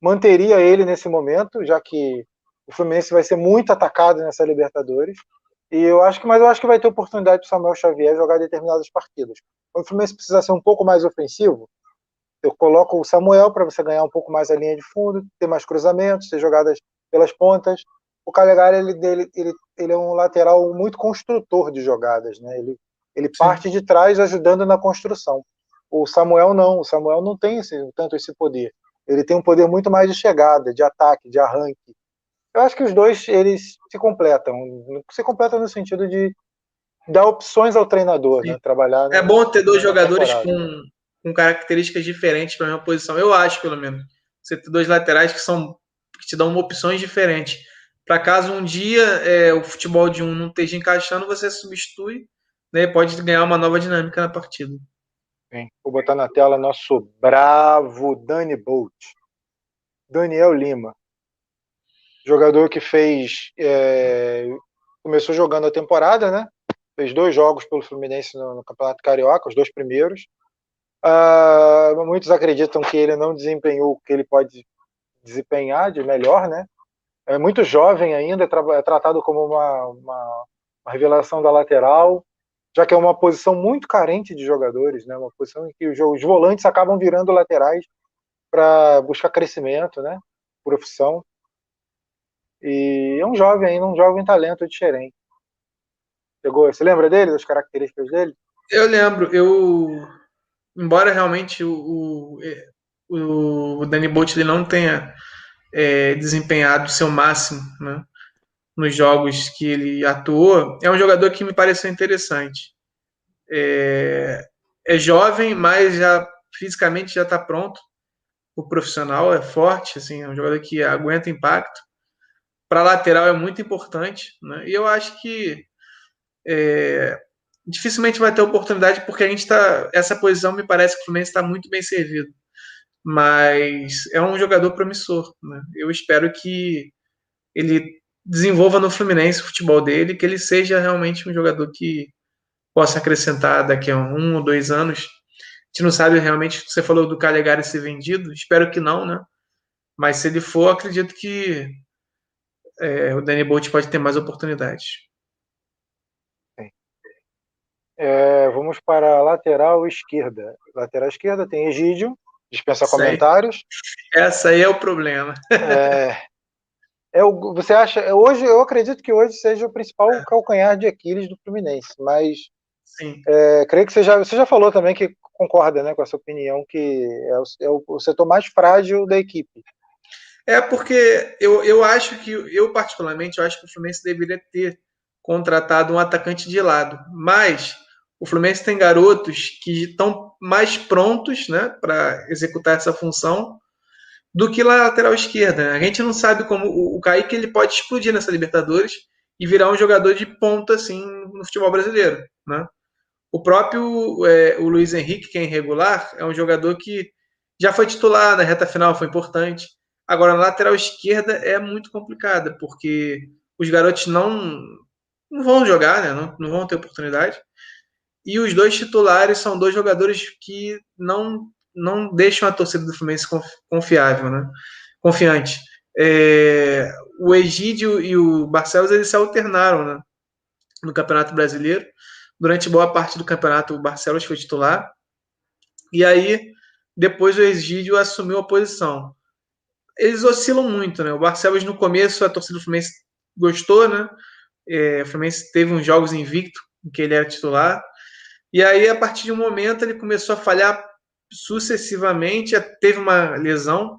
manteria ele nesse momento, já que o Fluminense vai ser muito atacado nessa Libertadores. E eu acho que, mas eu acho que vai ter oportunidade para o Samuel Xavier jogar determinadas partidas. Quando o Fluminense precisa ser um pouco mais ofensivo, eu coloco o Samuel para você ganhar um pouco mais a linha de fundo, ter mais cruzamentos, ter jogadas pelas pontas. O Calegari ele, ele, ele, ele é um lateral muito construtor de jogadas, né? Ele, ele parte de trás ajudando na construção. O Samuel não, o Samuel não tem esse, tanto esse poder ele tem um poder muito mais de chegada, de ataque, de arranque. Eu acho que os dois eles se completam, se completam no sentido de dar opções ao treinador, né? trabalhar. É bom ter dois jogadores com, com características diferentes para a mesma posição. Eu acho, pelo menos, você ter dois laterais que são que te dão opções diferentes. Para caso um dia é, o futebol de um não esteja encaixando, você substitui, né? Pode ganhar uma nova dinâmica na partida. Bem, vou botar na tela nosso bravo Dani Bolt. Daniel Lima. Jogador que fez. É, começou jogando a temporada, né? Fez dois jogos pelo Fluminense no, no Campeonato Carioca, os dois primeiros. Uh, muitos acreditam que ele não desempenhou o que ele pode desempenhar de melhor, né? É muito jovem ainda, é, é tratado como uma, uma, uma revelação da lateral já que é uma posição muito carente de jogadores, né? Uma posição em que os volantes acabam virando laterais para buscar crescimento, né? Profissão. E é um jovem ainda, um jovem talento de Xerém. Você lembra dele, das características dele? Eu lembro, eu embora realmente o, o, o Danny Bolt ele não tenha é, desempenhado seu máximo, né? nos jogos que ele atuou, é um jogador que me pareceu interessante. É, é jovem, mas já fisicamente já está pronto. O profissional é forte, assim, é um jogador que aguenta impacto. Para lateral é muito importante, né? E eu acho que é, dificilmente vai ter oportunidade porque a gente está essa posição me parece que o Fluminense está muito bem servido. Mas é um jogador promissor né? eu espero que ele desenvolva no Fluminense o futebol dele que ele seja realmente um jogador que possa acrescentar daqui a um ou dois anos. A gente não sabe realmente você falou do Calegari ser vendido espero que não né? Mas se ele for acredito que é, o Danny Bolt pode ter mais oportunidades é, vamos para a lateral esquerda. Lateral esquerda tem Egídio, dispensa Sei. comentários. Essa aí é o problema. é, é o, você acha? É, hoje eu acredito que hoje seja o principal calcanhar de Aquiles do Fluminense, mas é, creio que você já, você já falou também que concorda né, com essa opinião que é o, é o, o setor mais frágil da equipe. É porque eu, eu acho que, eu particularmente, eu acho que o Fluminense deveria ter contratado um atacante de lado, mas o Fluminense tem garotos que estão mais prontos né, para executar essa função do que lateral esquerda. Né? A gente não sabe como o, Kaique ele pode explodir nessa Libertadores e virar um jogador de ponta assim no futebol brasileiro. Né? O próprio é, o Luiz Henrique, que é irregular, é um jogador que já foi titular na reta final, foi importante. Agora, na lateral esquerda é muito complicada, porque os garotos não, não vão jogar, né? não, não vão ter oportunidade. E os dois titulares são dois jogadores que não, não deixam a torcida do Fluminense confiável, né? confiante. É, o Egídio e o Barcelos eles se alternaram né? no Campeonato Brasileiro. Durante boa parte do campeonato, o Barcelos foi titular. E aí, depois o Egídio assumiu a posição. Eles oscilam muito, né? O Barcelos, no começo, a torcida do Fluminense gostou, né? É, o Fluminense teve uns jogos invicto em que ele era titular. E aí, a partir de um momento, ele começou a falhar sucessivamente, teve uma lesão,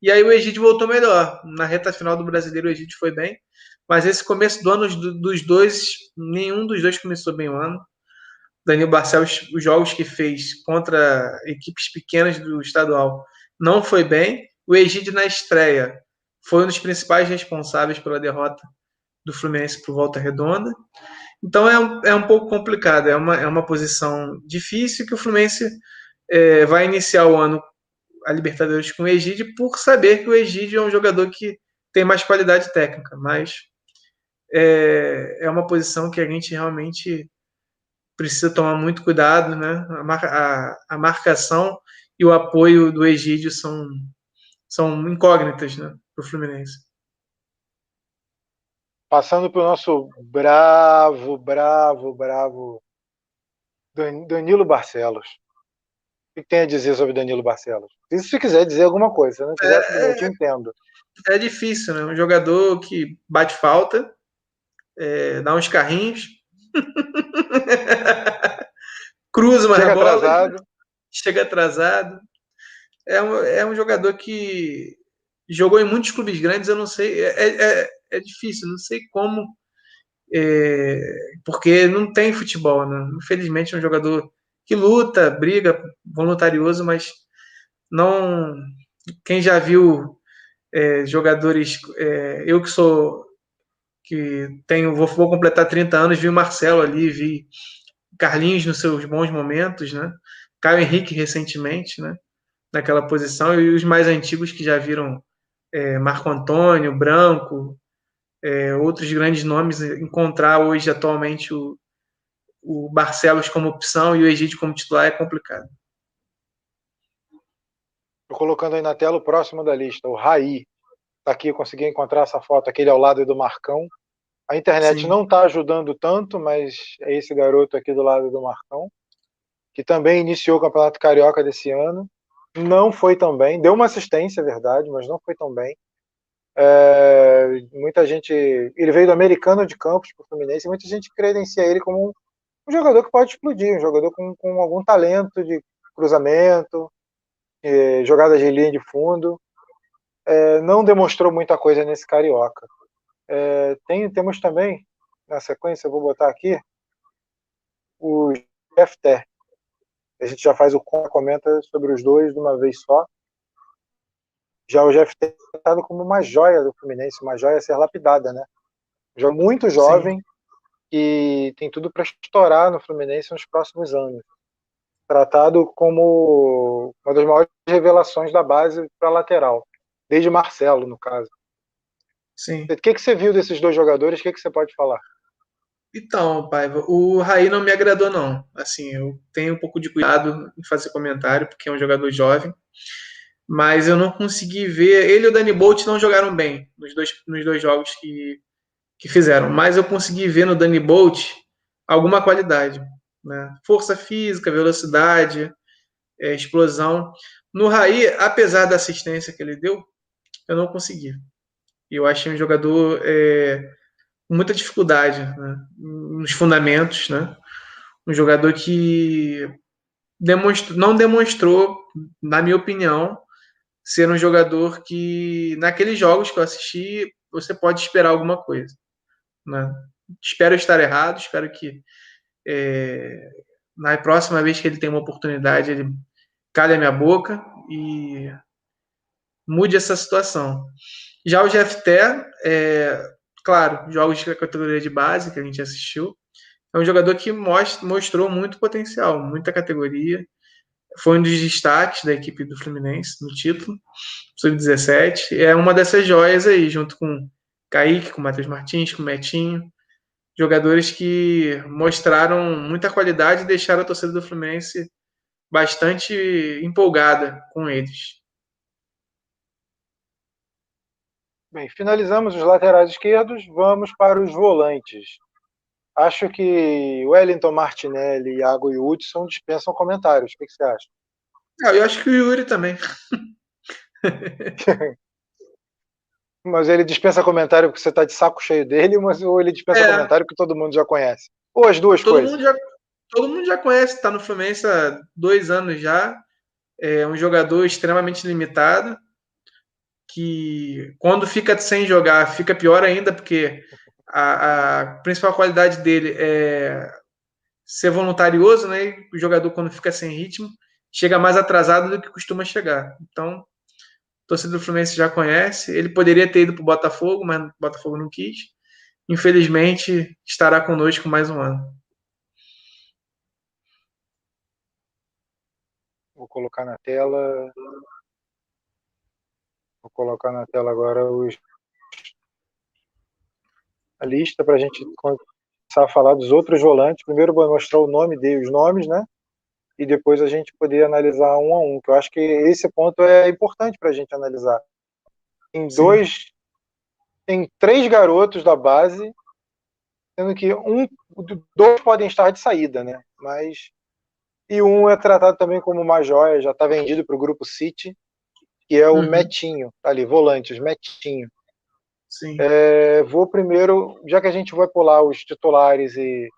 e aí o Egídio voltou melhor. Na reta final do brasileiro, o Egídio foi bem, mas esse começo do ano dos dois, nenhum dos dois começou bem o ano. Danilo Barcelos, os jogos que fez contra equipes pequenas do estadual, não foi bem. O Egídio, na estreia, foi um dos principais responsáveis pela derrota do Fluminense para Volta Redonda. Então é um, é um pouco complicado, é uma, é uma posição difícil que o Fluminense é, vai iniciar o ano a Libertadores com o Egídio por saber que o Egídio é um jogador que tem mais qualidade técnica, mas é, é uma posição que a gente realmente precisa tomar muito cuidado, né? A, mar, a, a marcação e o apoio do Egídio são, são incógnitas né, para o Fluminense. Passando para o nosso bravo, bravo, bravo Danilo Barcelos. O que tem a dizer sobre Danilo Barcelos? Se você quiser dizer alguma coisa, se não quiser, é, eu te entendo. É difícil, né? Um jogador que bate falta, é, dá uns carrinhos, [LAUGHS] cruza uma chega bola, atrasado. [LAUGHS] chega atrasado. É um, é um jogador que jogou em muitos clubes grandes, eu não sei. É, é, é difícil, não sei como, é, porque não tem futebol, né? Infelizmente é um jogador que luta, briga, voluntarioso, mas não. Quem já viu é, jogadores, é, eu que sou que tenho, vou, vou, completar 30 anos, vi o Marcelo ali, vi Carlinhos nos seus bons momentos, né? Caio Henrique recentemente, né? Naquela posição, e os mais antigos que já viram é, Marco Antônio, Branco, é, outros grandes nomes, encontrar hoje atualmente o, o Barcelos como opção e o Egídio como titular é complicado. Estou colocando aí na tela o próximo da lista, o Raí. Está aqui, eu consegui encontrar essa foto, aquele ao lado do Marcão. A internet Sim. não está ajudando tanto, mas é esse garoto aqui do lado do Marcão, que também iniciou o Campeonato Carioca desse ano. Não foi tão bem, deu uma assistência, é verdade, mas não foi tão bem. É, muita gente. Ele veio do americano de Campos para o Fluminense, muita gente credencia ele como um, um, jogador que pode explodir, um jogador com, com algum talento de cruzamento, é, jogadas de linha de fundo. É, não demonstrou muita coisa nesse carioca. É, tem, temos também, na sequência, eu vou botar aqui, o FT. A gente já faz o comenta sobre os dois de uma vez só. Já o GFT é tratado como uma joia do Fluminense, uma joia a ser lapidada, né? Já muito jovem, Sim. que tem tudo para estourar no Fluminense nos próximos anos. Tratado como uma das maiores revelações da base para lateral, desde Marcelo, no caso. Sim. O que, que você viu desses dois jogadores? O que, que você pode falar? Então, Paiva, o Raí não me agradou, não. Assim, eu tenho um pouco de cuidado em fazer comentário, porque é um jogador jovem. Mas eu não consegui ver. Ele e o Danny Bolt não jogaram bem nos dois, nos dois jogos que, que fizeram. Mas eu consegui ver no Danny Bolt alguma qualidade. Né? Força física, velocidade, é, explosão. No Raí, apesar da assistência que ele deu, eu não consegui. Eu achei um jogador. É, muita dificuldade né, nos fundamentos, né? Um jogador que demonstrou, não demonstrou, na minha opinião, ser um jogador que, naqueles jogos que eu assisti, você pode esperar alguma coisa. Né? Espero estar errado, espero que é, na próxima vez que ele tem uma oportunidade, ele calhe a minha boca e mude essa situação. Já o GFT, é, claro, jogos de categoria de base que a gente assistiu, é um jogador que mostrou muito potencial, muita categoria. Foi um dos destaques da equipe do Fluminense no título, sub-17. É uma dessas joias aí, junto com Kaique, com Matheus Martins, com Metinho. Jogadores que mostraram muita qualidade e deixaram a torcida do Fluminense bastante empolgada com eles. Bem, finalizamos os laterais esquerdos, vamos para os volantes. Acho que Wellington Martinelli, Iago e Hudson dispensam comentários. O que, você acha? Ah, eu acho que o Yuri também. [LAUGHS] mas ele dispensa comentário porque você está de saco cheio dele, mas ou ele dispensa é. comentário que todo mundo já conhece. Ou as duas todo coisas. Mundo já, todo mundo já conhece, está no Fluminense há dois anos já. É um jogador extremamente limitado que quando fica sem jogar fica pior ainda, porque a, a principal qualidade dele é ser voluntarioso, né? E o jogador, quando fica sem ritmo, chega mais atrasado do que costuma chegar. Então, o torcedor do Fluminense já conhece. Ele poderia ter ido para o Botafogo, mas o Botafogo não quis. Infelizmente, estará conosco mais um ano. Vou colocar na tela Vou colocar na tela agora os, a lista para a gente começar a falar dos outros volantes. Primeiro vou mostrar o nome deles, os nomes, né? E depois a gente poder analisar um a um, que eu acho que esse ponto é importante para a gente analisar. Tem dois, tem três garotos da base, sendo que um, dois podem estar de saída, né? Mas e um é tratado também como uma joia, já está vendido para o grupo City que é o uhum. Metinho, tá ali, volantes, Metinho. É, vou primeiro, já que a gente vai pular os titulares e,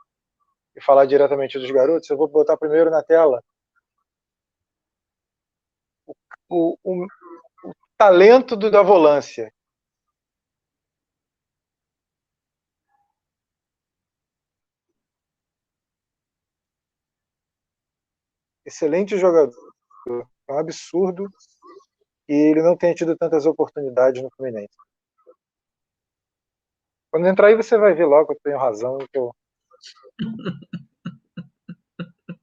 e falar diretamente dos garotos, eu vou botar primeiro na tela o, o, o, o talento do, da volância. Excelente jogador. É um absurdo e ele não tenha tido tantas oportunidades no Fluminense. Quando entrar aí você vai ver logo que eu tenho razão. Que eu... [LAUGHS]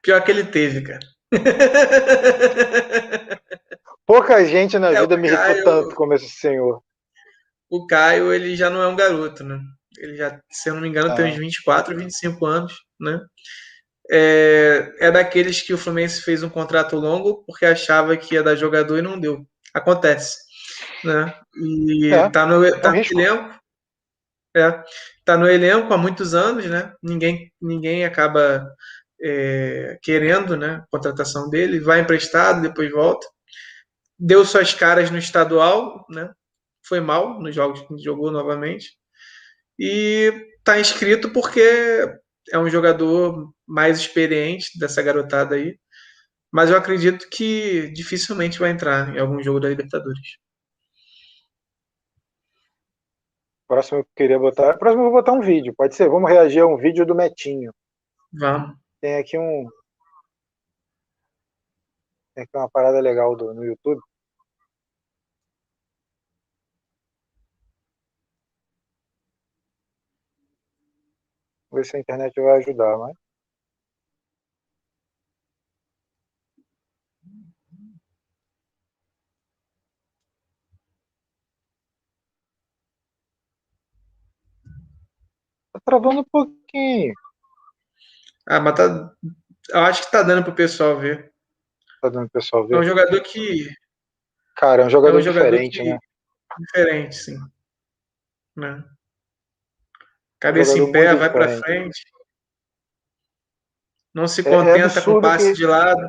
Pior que ele teve, cara. [LAUGHS] Pouca gente na é, vida me irritou tanto como esse senhor. O Caio, ele já não é um garoto, né? Ele já, se eu não me engano, ah. tem uns 24, 25 anos, né? é, é daqueles que o Fluminense fez um contrato longo porque achava que ia dar jogador e não deu. Acontece. Né? E é, tá no, tá no elenco. É, tá no elenco há muitos anos, né? Ninguém, ninguém acaba é, querendo né, a contratação dele, vai emprestado, depois volta. Deu suas caras no estadual, né? Foi mal nos jogos que jogou novamente. E tá inscrito porque é um jogador mais experiente dessa garotada aí. Mas eu acredito que dificilmente vai entrar em algum jogo da Libertadores. Próximo eu queria botar. Próximo eu vou botar um vídeo, pode ser. Vamos reagir a um vídeo do Metinho. Vamos. Tem aqui um. Tem aqui uma parada legal do, no YouTube. ver se a internet vai ajudar, mas. Travando um pouquinho. Ah, mas tá. Eu acho que tá dando pro pessoal ver. Tá dando pro pessoal ver. É um jogador que. Cara, é um jogador, é um jogador diferente, que... né? Diferente, sim. Né? Cabeça um em pé, vai para frente. Não se contenta é, é com o passe que... de lado.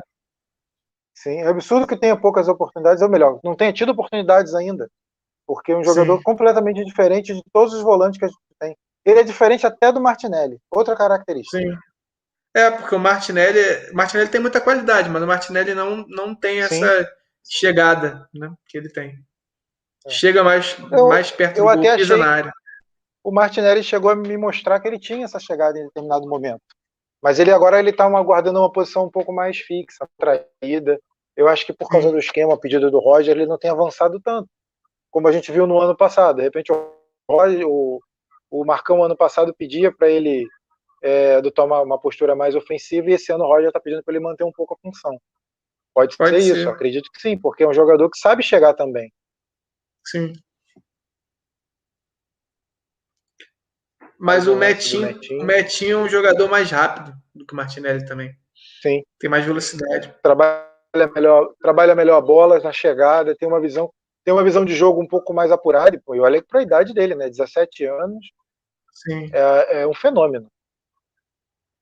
Sim, é absurdo que tenha poucas oportunidades, ou melhor, não tenha tido oportunidades ainda. Porque é um jogador Sim. completamente diferente de todos os volantes que a gente tem. Ele é diferente até do Martinelli, outra característica. Sim. É, porque o Martinelli, Martinelli tem muita qualidade, mas o Martinelli não, não tem essa Sim. chegada né, que ele tem. É. Chega mais, eu, mais perto eu do gol, pisa na área. O Martinelli chegou a me mostrar que ele tinha essa chegada em determinado momento. Mas ele agora ele está guardando uma posição um pouco mais fixa, traída. Eu acho que por causa do esquema, pedido do Roger, ele não tem avançado tanto. Como a gente viu no ano passado. De repente o, Roger, o, o Marcão ano passado pedia para ele é, adotar uma, uma, postura mais ofensiva, e esse ano o Roger está pedindo para ele manter um pouco a função. Pode, Pode ser, ser, isso, acredito que sim, porque é um jogador que sabe chegar também. Sim. Mas o Metinho, Metinho. o Metinho é um jogador mais rápido do que o Martinelli também. Sim. Tem mais velocidade. Trabalha melhor, trabalha melhor a bola na chegada, tem uma visão, tem uma visão de jogo um pouco mais apurada. E, pô, olhei para a idade dele, né? 17 anos. Sim. É, é um fenômeno.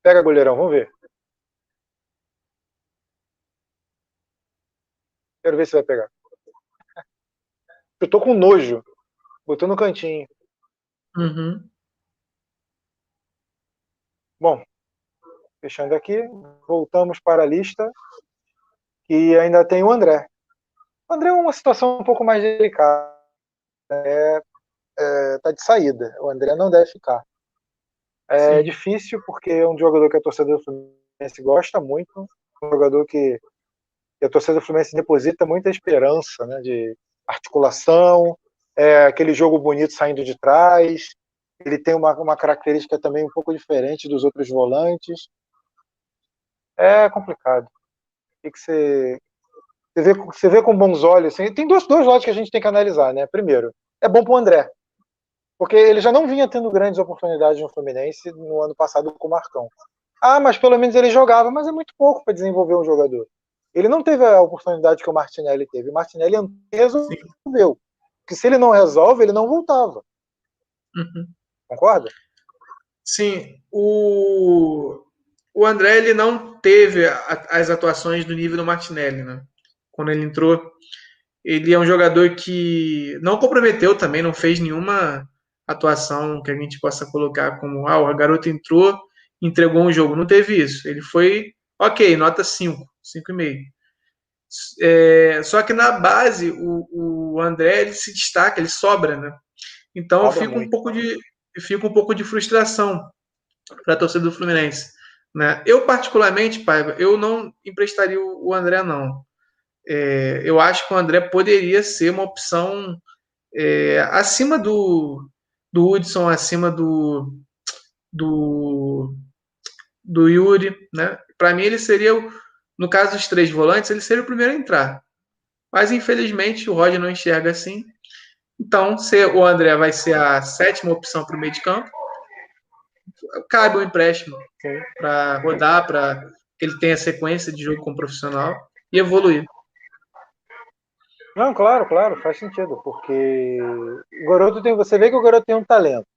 Pega, goleirão, vamos ver. Quero ver se vai pegar. Eu tô com nojo. Botou no cantinho. Uhum. Bom, fechando aqui, voltamos para a lista. E ainda tem o André. O André é uma situação um pouco mais delicada. É, é, tá de saída. O André não deve ficar. É Sim. difícil porque é um jogador que a torcida do Fluminense gosta muito, um jogador que, que a torcida do Fluminense deposita muita esperança, né, de articulação, é, aquele jogo bonito saindo de trás. Ele tem uma, uma característica também um pouco diferente dos outros volantes. É complicado. O que você, você, vê, você vê com bons olhos? Assim, tem dois, dois lados que a gente tem que analisar, né? Primeiro, é bom para o André, porque ele já não vinha tendo grandes oportunidades no Fluminense no ano passado com o Marcão. Ah, mas pelo menos ele jogava, mas é muito pouco para desenvolver um jogador. Ele não teve a oportunidade que o Martinelli teve. O Martinelli resolveu. Que se ele não resolve, ele não voltava. Uhum. Concorda? Sim. O, o André ele não teve a, as atuações do nível do Martinelli, né? Quando ele entrou, ele é um jogador que não comprometeu também, não fez nenhuma atuação que a gente possa colocar como ah, o garoto entrou, entregou um jogo. Não teve isso. Ele foi, ok, nota 5, 5,5. É, só que na base, o, o André ele se destaca, ele sobra, né? Então sobra eu fico um pouco de fico um pouco de frustração para a torcida do Fluminense. Né? Eu, particularmente, Paiva, eu não emprestaria o André, não. É, eu acho que o André poderia ser uma opção é, acima do, do Hudson acima do, do, do Yuri, né? Para mim ele seria, no caso dos três volantes, ele seria o primeiro a entrar. Mas infelizmente o Roger não enxerga assim. Então, se o André vai ser a sétima opção para o meio de campo, cabe um empréstimo para rodar, para que ele tenha sequência de jogo como profissional e evoluir. Não, claro, claro, faz sentido, porque o garoto tem, você vê que o garoto tem um talento.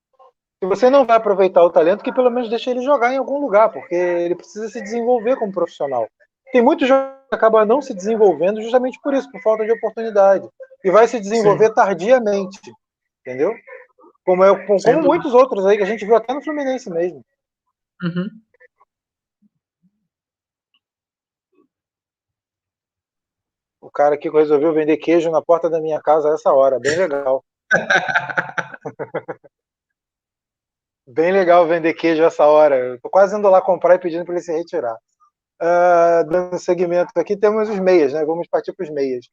Se você não vai aproveitar o talento, que pelo menos deixa ele jogar em algum lugar, porque ele precisa se desenvolver como profissional. Tem muitos jogadores que acabam não se desenvolvendo justamente por isso, por falta de oportunidade. E vai se desenvolver Sim. tardiamente, entendeu? Como, é, como, como muitos outros aí que a gente viu até no Fluminense mesmo. Uhum. Cara aqui resolveu vender queijo na porta da minha casa a essa hora. Bem legal. [LAUGHS] Bem legal vender queijo essa hora. Eu tô quase indo lá comprar e pedindo para ele se retirar. Uh, dando segmento aqui, temos os meias, né? Vamos partir para os meias.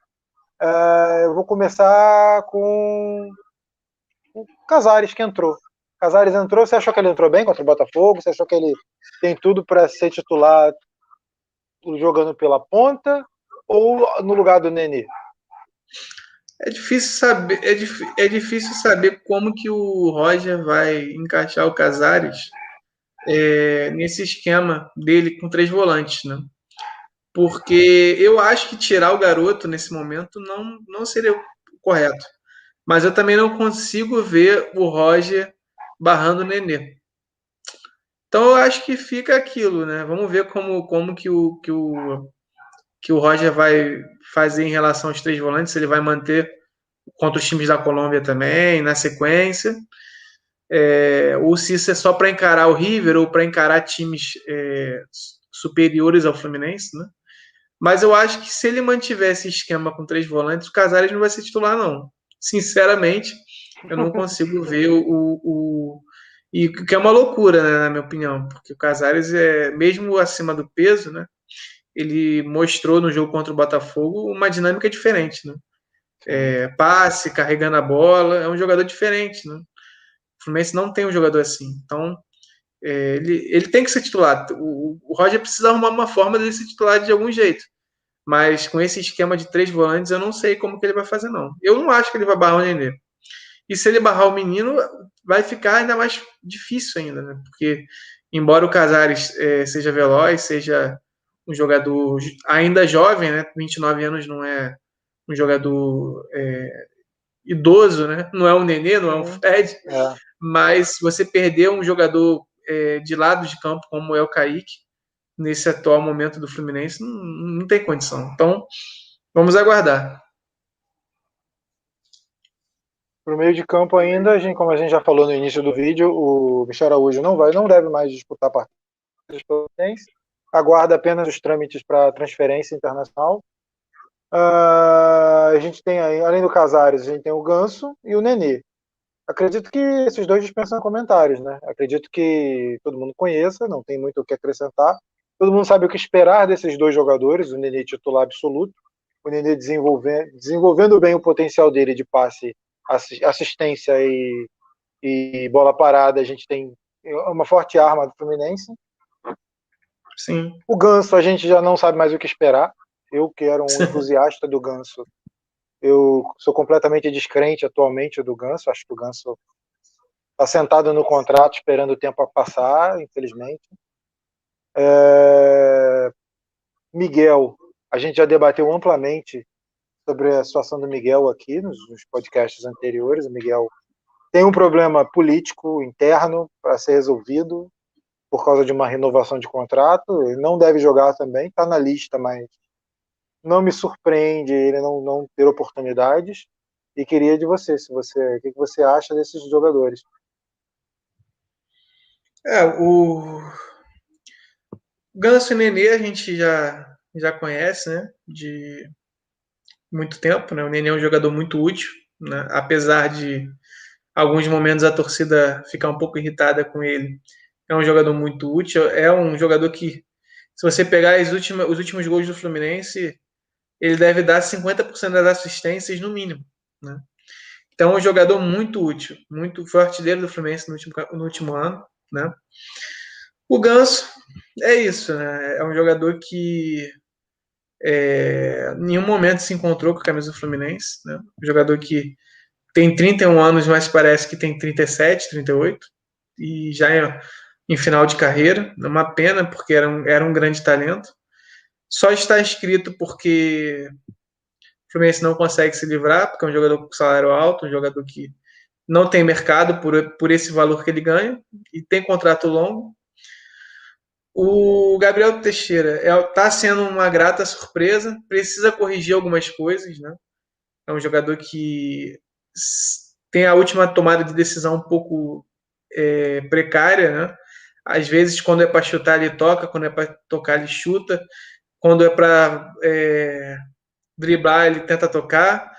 Uh, eu vou começar com o Casares, que entrou. Casares entrou, você achou que ele entrou bem contra o Botafogo? Você achou que ele tem tudo para ser titular jogando pela ponta ou no lugar do Nenê? É difícil saber, é, dif, é difícil saber como que o Roger vai encaixar o Casares é, nesse esquema dele com três volantes, né? Porque eu acho que tirar o garoto nesse momento não, não seria correto. Mas eu também não consigo ver o Roger barrando o Nenê. Então eu acho que fica aquilo, né? Vamos ver como, como que, o, que, o, que o Roger vai fazer em relação aos três volantes, ele vai manter contra os times da Colômbia também, na sequência. É, ou se isso é só para encarar o River ou para encarar times é, superiores ao Fluminense, né? Mas eu acho que se ele mantiver esse esquema com três volantes, o Casares não vai ser titular, não. Sinceramente, eu não consigo ver o, o, o, E que é uma loucura, né, na minha opinião, porque o Casares é, mesmo acima do peso, né? Ele mostrou no jogo contra o Botafogo uma dinâmica diferente, né? É, passe, carregando a bola, é um jogador diferente, né? O Fluminense não tem um jogador assim. Então, é, ele, ele tem que ser titular. O, o Roger precisa arrumar uma forma dele ser titular de algum jeito. Mas com esse esquema de três volantes, eu não sei como que ele vai fazer, não. Eu não acho que ele vai barrar o Nenê. E se ele barrar o menino, vai ficar ainda mais difícil ainda, né? Porque, embora o Casares é, seja veloz, seja um jogador ainda jovem, né? 29 anos não é um jogador é, idoso, né? Não é um Nenê, não é um Fred. É. Mas você perder um jogador é, de lado de campo, como é o Kaique, nesse atual momento do Fluminense, não, não tem condição. Então, vamos aguardar. Para o meio de campo ainda, a gente, como a gente já falou no início do vídeo, o Michel Araújo não vai, não deve mais disputar partidas Fluminense. Aguarda apenas os trâmites para transferência internacional. Uh, a gente tem aí, além do Casares, a gente tem o Ganso e o Nenê. Acredito que esses dois dispensam comentários, né? Acredito que todo mundo conheça, não tem muito o que acrescentar. Todo mundo sabe o que esperar desses dois jogadores, o Nenê titular absoluto, o Nenê desenvolvendo, desenvolvendo bem o potencial dele de passe, assistência e, e bola parada. A gente tem uma forte arma do Fluminense. Sim. O Ganso a gente já não sabe mais o que esperar. Eu que era um entusiasta do Ganso, eu sou completamente descrente atualmente do Ganso. Acho que o Ganso está sentado no contrato esperando o tempo a passar, infelizmente. É... Miguel, a gente já debateu amplamente sobre a situação do Miguel aqui nos, nos podcasts anteriores. O Miguel tem um problema político interno para ser resolvido por causa de uma renovação de contrato. Ele não deve jogar também, está na lista, mas não me surpreende ele não, não ter oportunidades. E queria de você, se você, o que você acha desses jogadores? É, o Ganso e Nenê a gente já, já conhece, né? De muito tempo, né? O Nenê é um jogador muito útil, né? Apesar de alguns momentos a torcida ficar um pouco irritada com ele. É um jogador muito útil, é um jogador que, se você pegar as últimas, os últimos gols do Fluminense, ele deve dar 50% das assistências no mínimo, né? Então, é um jogador muito útil, muito artilheiro do Fluminense no último, no último ano, né? O Ganso é isso, né? É um jogador que é, em nenhum momento se encontrou com a camisa do Fluminense, né? Um jogador que tem 31 anos, mas parece que tem 37, 38 e já é em final de carreira. É uma pena porque era um, era um grande talento. Só está escrito porque o Fluminense não consegue se livrar, porque é um jogador com salário alto, um jogador que não tem mercado por, por esse valor que ele ganha e tem contrato longo. O Gabriel Teixeira está é, tá sendo uma grata surpresa, precisa corrigir algumas coisas, né? É um jogador que tem a última tomada de decisão um pouco é, precária, né? Às vezes, quando é para chutar, ele toca, quando é para tocar, ele chuta, quando é para é, driblar, ele tenta tocar.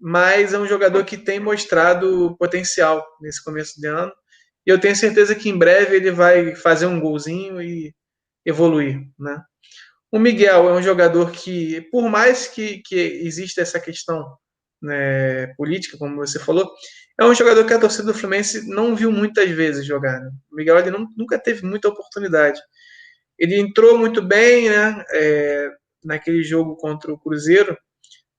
Mas é um jogador que tem mostrado potencial nesse começo de ano. E eu tenho certeza que em breve ele vai fazer um golzinho e evoluir, né? O Miguel é um jogador que, por mais que, que exista essa questão né, política, como você falou, é um jogador que a torcida do Fluminense não viu muitas vezes jogar. Né? O Miguel ele não, nunca teve muita oportunidade. Ele entrou muito bem né, é, naquele jogo contra o Cruzeiro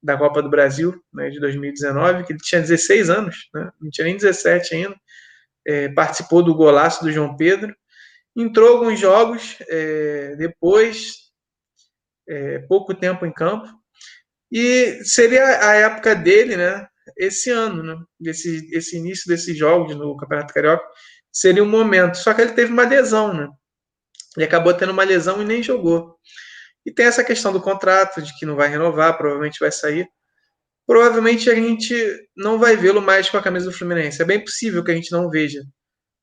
da Copa do Brasil né, de 2019, que ele tinha 16 anos, né, não tinha nem 17 ainda. É, participou do golaço do João Pedro. Entrou alguns jogos, é, depois, é, pouco tempo em campo, e seria a época dele, né? Esse ano, né? Esse, esse início desses jogos no Campeonato Carioca seria um momento. Só que ele teve uma lesão, né? Ele acabou tendo uma lesão e nem jogou. E tem essa questão do contrato, de que não vai renovar, provavelmente vai sair. Provavelmente a gente não vai vê-lo mais com a camisa do Fluminense. É bem possível que a gente não veja,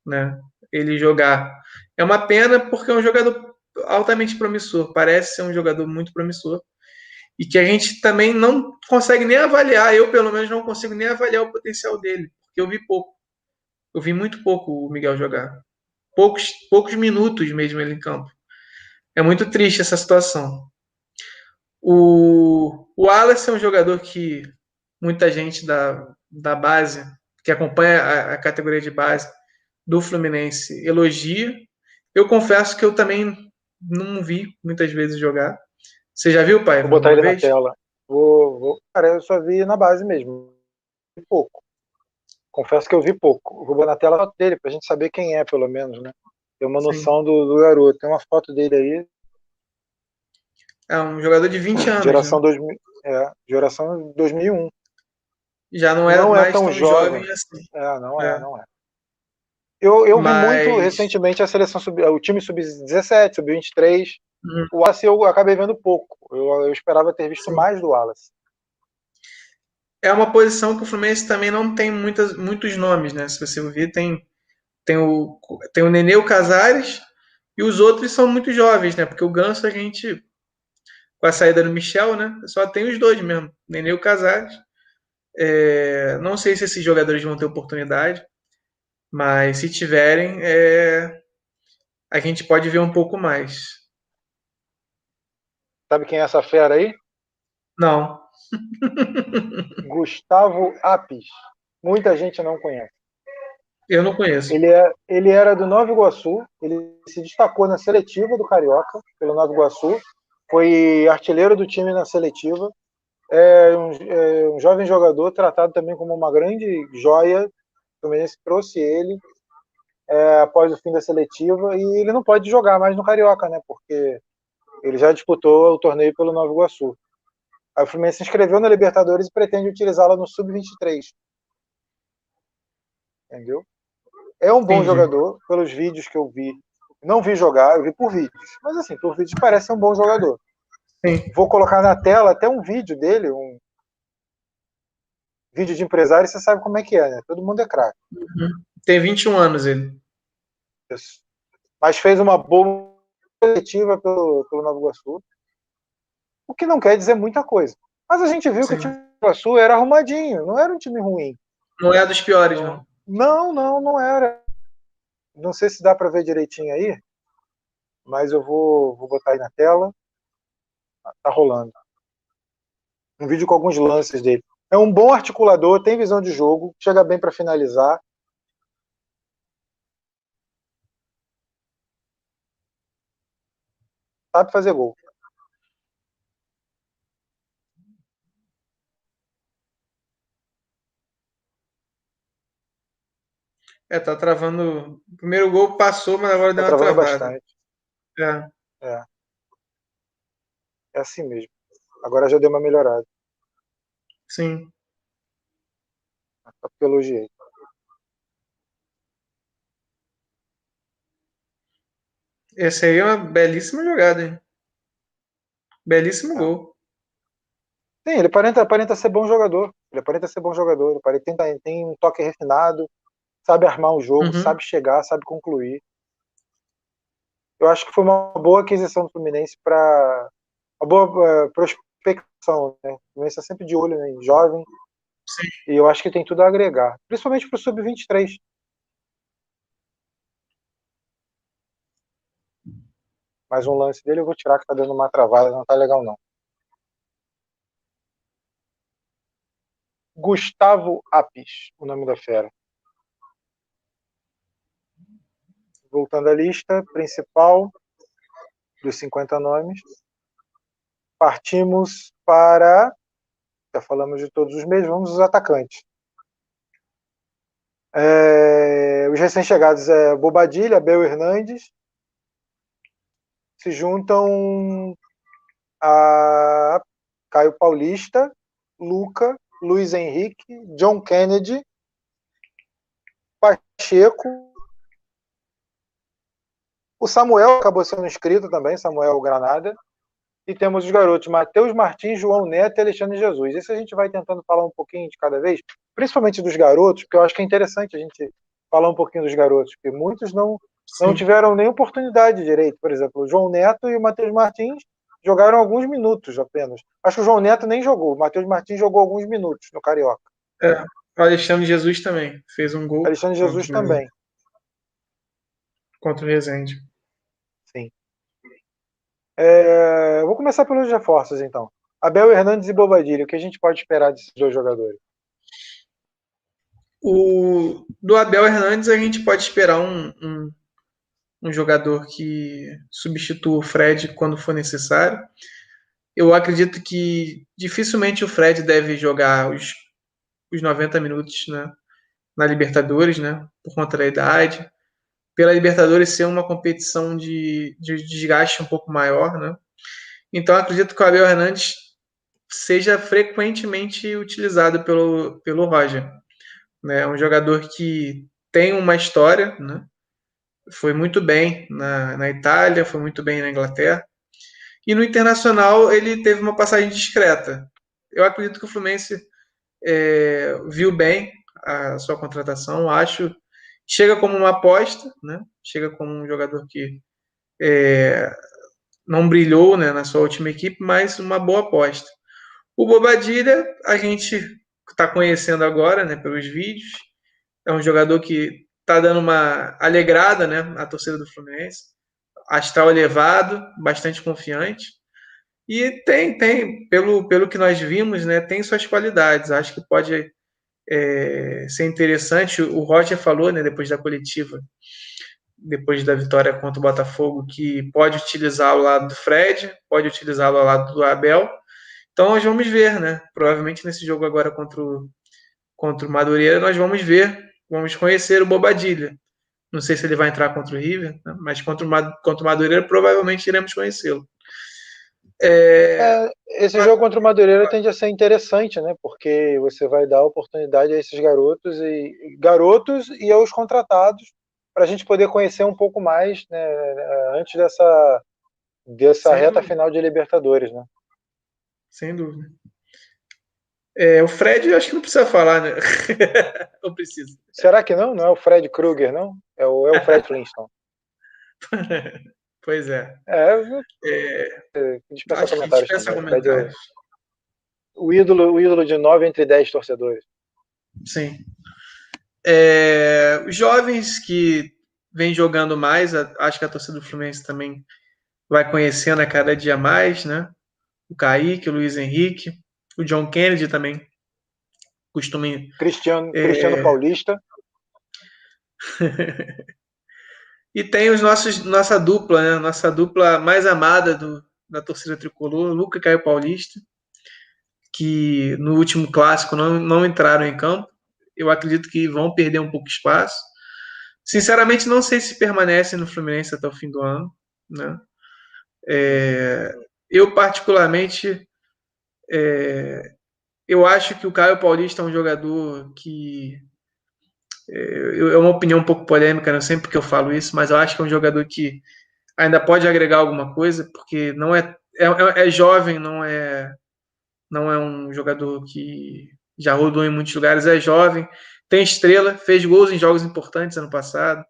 né? Ele jogar. É uma pena porque é um jogador altamente promissor. Parece ser um jogador muito promissor e que a gente também não consegue nem avaliar, eu pelo menos não consigo nem avaliar o potencial dele, porque eu vi pouco. Eu vi muito pouco o Miguel jogar. Poucos, poucos minutos mesmo ele em campo. É muito triste essa situação. O, o Wallace é um jogador que muita gente da, da base, que acompanha a, a categoria de base do Fluminense, elogia. Eu confesso que eu também não vi muitas vezes jogar. Você já viu, pai? Vou botar ele vez? na tela. Vou, vou, Cara, eu só vi na base mesmo. Vi pouco. Confesso que eu vi pouco. Vou botar na tela dele, pra gente saber quem é, pelo menos, né? Ter uma noção do, do, garoto. Tem uma foto dele aí. É um jogador de 20 anos. Geração, né? 2000, é, geração 2001. Já não era não é mais é tão, tão jovem. jovem. assim. É, não é, é não é. Eu, eu Mas... vi muito recentemente a seleção sub, o time sub-17, sub-23. Uhum. O Wallace eu acabei vendo pouco. Eu, eu esperava ter visto Sim. mais do Wallace. É uma posição que o Fluminense também não tem muitas, muitos nomes, né? Se você ouvir, tem, tem o, tem o Nenê, o Casares, e os outros são muito jovens, né? Porque o Ganso a gente, com a saída do Michel, né? Só tem os dois mesmo, Nenê e o Casares. É, não sei se esses jogadores vão ter oportunidade, mas se tiverem, é, a gente pode ver um pouco mais. Sabe quem é essa fera aí? Não. [LAUGHS] Gustavo Apes. Muita gente não conhece. Eu não conheço. Ele, é, ele era do Nova Iguaçu, ele se destacou na seletiva do Carioca, pelo Nova Iguaçu, foi artilheiro do time na seletiva, é um, é um jovem jogador tratado também como uma grande joia, o Fluminense trouxe ele é, após o fim da seletiva, e ele não pode jogar mais no Carioca, né, porque ele já disputou o torneio pelo Nova Iguaçu. Aí o Fluminense se inscreveu na Libertadores e pretende utilizá-la no Sub-23. Entendeu? É um bom Entendi. jogador, pelos vídeos que eu vi. Não vi jogar, eu vi por vídeos. Mas assim, por vídeos parece um bom jogador. Sim. Vou colocar na tela até um vídeo dele, um vídeo de empresário, você sabe como é que é, né? Todo mundo é craque. Uhum. Tem 21 anos ele. Isso. Mas fez uma boa coletiva pelo, pelo Nova Iguaçu, o que não quer dizer muita coisa. Mas a gente viu Sim. que o time do Iguaçu era arrumadinho, não era um time ruim. Não é dos piores, não. Não, não, não era. Não sei se dá para ver direitinho aí, mas eu vou, vou botar aí na tela. Tá rolando. Um vídeo com alguns lances dele. É um bom articulador, tem visão de jogo, chega bem para finalizar. Sabe fazer gol. É, tá travando. O primeiro gol passou, mas agora tá deu uma travada. Bastante. É. é. É assim mesmo. Agora já deu uma melhorada. Sim. Só porque elogiei. Esse aí é uma belíssima jogada, hein? Belíssimo é. gol. Sim, ele aparenta, aparenta ser bom jogador. Ele aparenta ser bom jogador. Ele aparenta, tem, tem um toque refinado, sabe armar um jogo, uhum. sabe chegar, sabe concluir. Eu acho que foi uma boa aquisição do Fluminense para uma boa uh, prospecção. Né? O Fluminense está sempre de olho né, em jovem. Sim. E eu acho que tem tudo a agregar, principalmente para o Sub-23. Mais um lance dele, eu vou tirar que tá dando uma travada, não tá legal não. Gustavo Apis, o nome da fera. Voltando à lista principal dos 50 nomes, partimos para. Já falamos de todos os meses, vamos aos atacantes. É, os recém-chegados é Bobadilha, Bel Hernandes, se juntam a Caio Paulista, Luca, Luiz Henrique, John Kennedy, Pacheco, o Samuel acabou sendo inscrito também, Samuel Granada, e temos os garotos Matheus Martins, João Neto e Alexandre Jesus. Esse a gente vai tentando falar um pouquinho de cada vez, principalmente dos garotos, porque eu acho que é interessante a gente falar um pouquinho dos garotos, porque muitos não, não tiveram nem oportunidade direito. Por exemplo, o João Neto e o Matheus Martins jogaram alguns minutos apenas. Acho que o João Neto nem jogou, o Matheus Martins jogou alguns minutos no Carioca. É, o Alexandre Jesus também fez um gol. Alexandre Jesus também. Contra o Rezende. Sim. É, vou começar pelos reforços, então. Abel Hernandes e Bobadilha, o que a gente pode esperar desses dois jogadores? O, do Abel Hernandes, a gente pode esperar um, um um jogador que substitua o Fred quando for necessário. Eu acredito que dificilmente o Fred deve jogar os, os 90 minutos né, na Libertadores, né, por conta da idade. Pela Libertadores ser uma competição de, de desgaste um pouco maior. Né? Então acredito que o Abel Hernandes seja frequentemente utilizado pelo, pelo Roger. Né? É um jogador que tem uma história, né? Foi muito bem na, na Itália, foi muito bem na Inglaterra. E no Internacional ele teve uma passagem discreta. Eu acredito que o Fluminense é, viu bem a sua contratação, acho. Chega como uma aposta, né? chega como um jogador que é, não brilhou né, na sua última equipe, mas uma boa aposta. O Bobadilha, a gente está conhecendo agora né, pelos vídeos. É um jogador que tá dando uma alegrada, né, a torcida do Fluminense. Astral elevado, bastante confiante. E tem, tem, pelo, pelo que nós vimos, né, tem suas qualidades. Acho que pode é, ser interessante. O Roger falou, né, depois da coletiva, depois da vitória contra o Botafogo, que pode utilizar ao lado do Fred, pode utilizá-lo ao lado do Abel. Então nós vamos ver, né? Provavelmente nesse jogo agora contra o, contra o Madureira, nós vamos ver vamos conhecer o Bobadilha. Não sei se ele vai entrar contra o River, né? mas contra o, contra o Madureira provavelmente iremos conhecê-lo. É... É, esse jogo contra o Madureira tende a ser interessante, né? Porque você vai dar oportunidade a esses garotos e garotos e aos contratados para a gente poder conhecer um pouco mais, né? Antes dessa dessa Sem reta dúvida. final de Libertadores, né? Sem dúvida. É, o Fred, acho que não precisa falar, né? [LAUGHS] não precisa. Será que não? Não é o Fred Krueger, não? É o, é o Fred [LAUGHS] Flintstone. pois é. É, é dispensa comentários. Dispensa comentários. O, ídolo, o ídolo de 9 entre 10 torcedores. Sim. É, os jovens que vêm jogando mais, acho que a torcida do Fluminense também vai conhecendo a cada dia mais, né? O Kaique, o Luiz Henrique o John Kennedy também costuma. Cristiano, é... Cristiano Paulista. [LAUGHS] e tem os nossos, nossa dupla, né? Nossa dupla mais amada do, da torcida tricolor, Luca e Caio Paulista, que no último clássico não, não entraram em campo. Eu acredito que vão perder um pouco de espaço. Sinceramente, não sei se permanecem no Fluminense até o fim do ano. Né? É, eu, particularmente, é, eu acho que o Caio Paulista é um jogador que. É, é uma opinião um pouco polêmica, não sempre que eu falo isso, mas eu acho que é um jogador que ainda pode agregar alguma coisa, porque não é, é, é, é jovem, não é, não é um jogador que já rodou em muitos lugares, é jovem, tem estrela, fez gols em jogos importantes ano passado,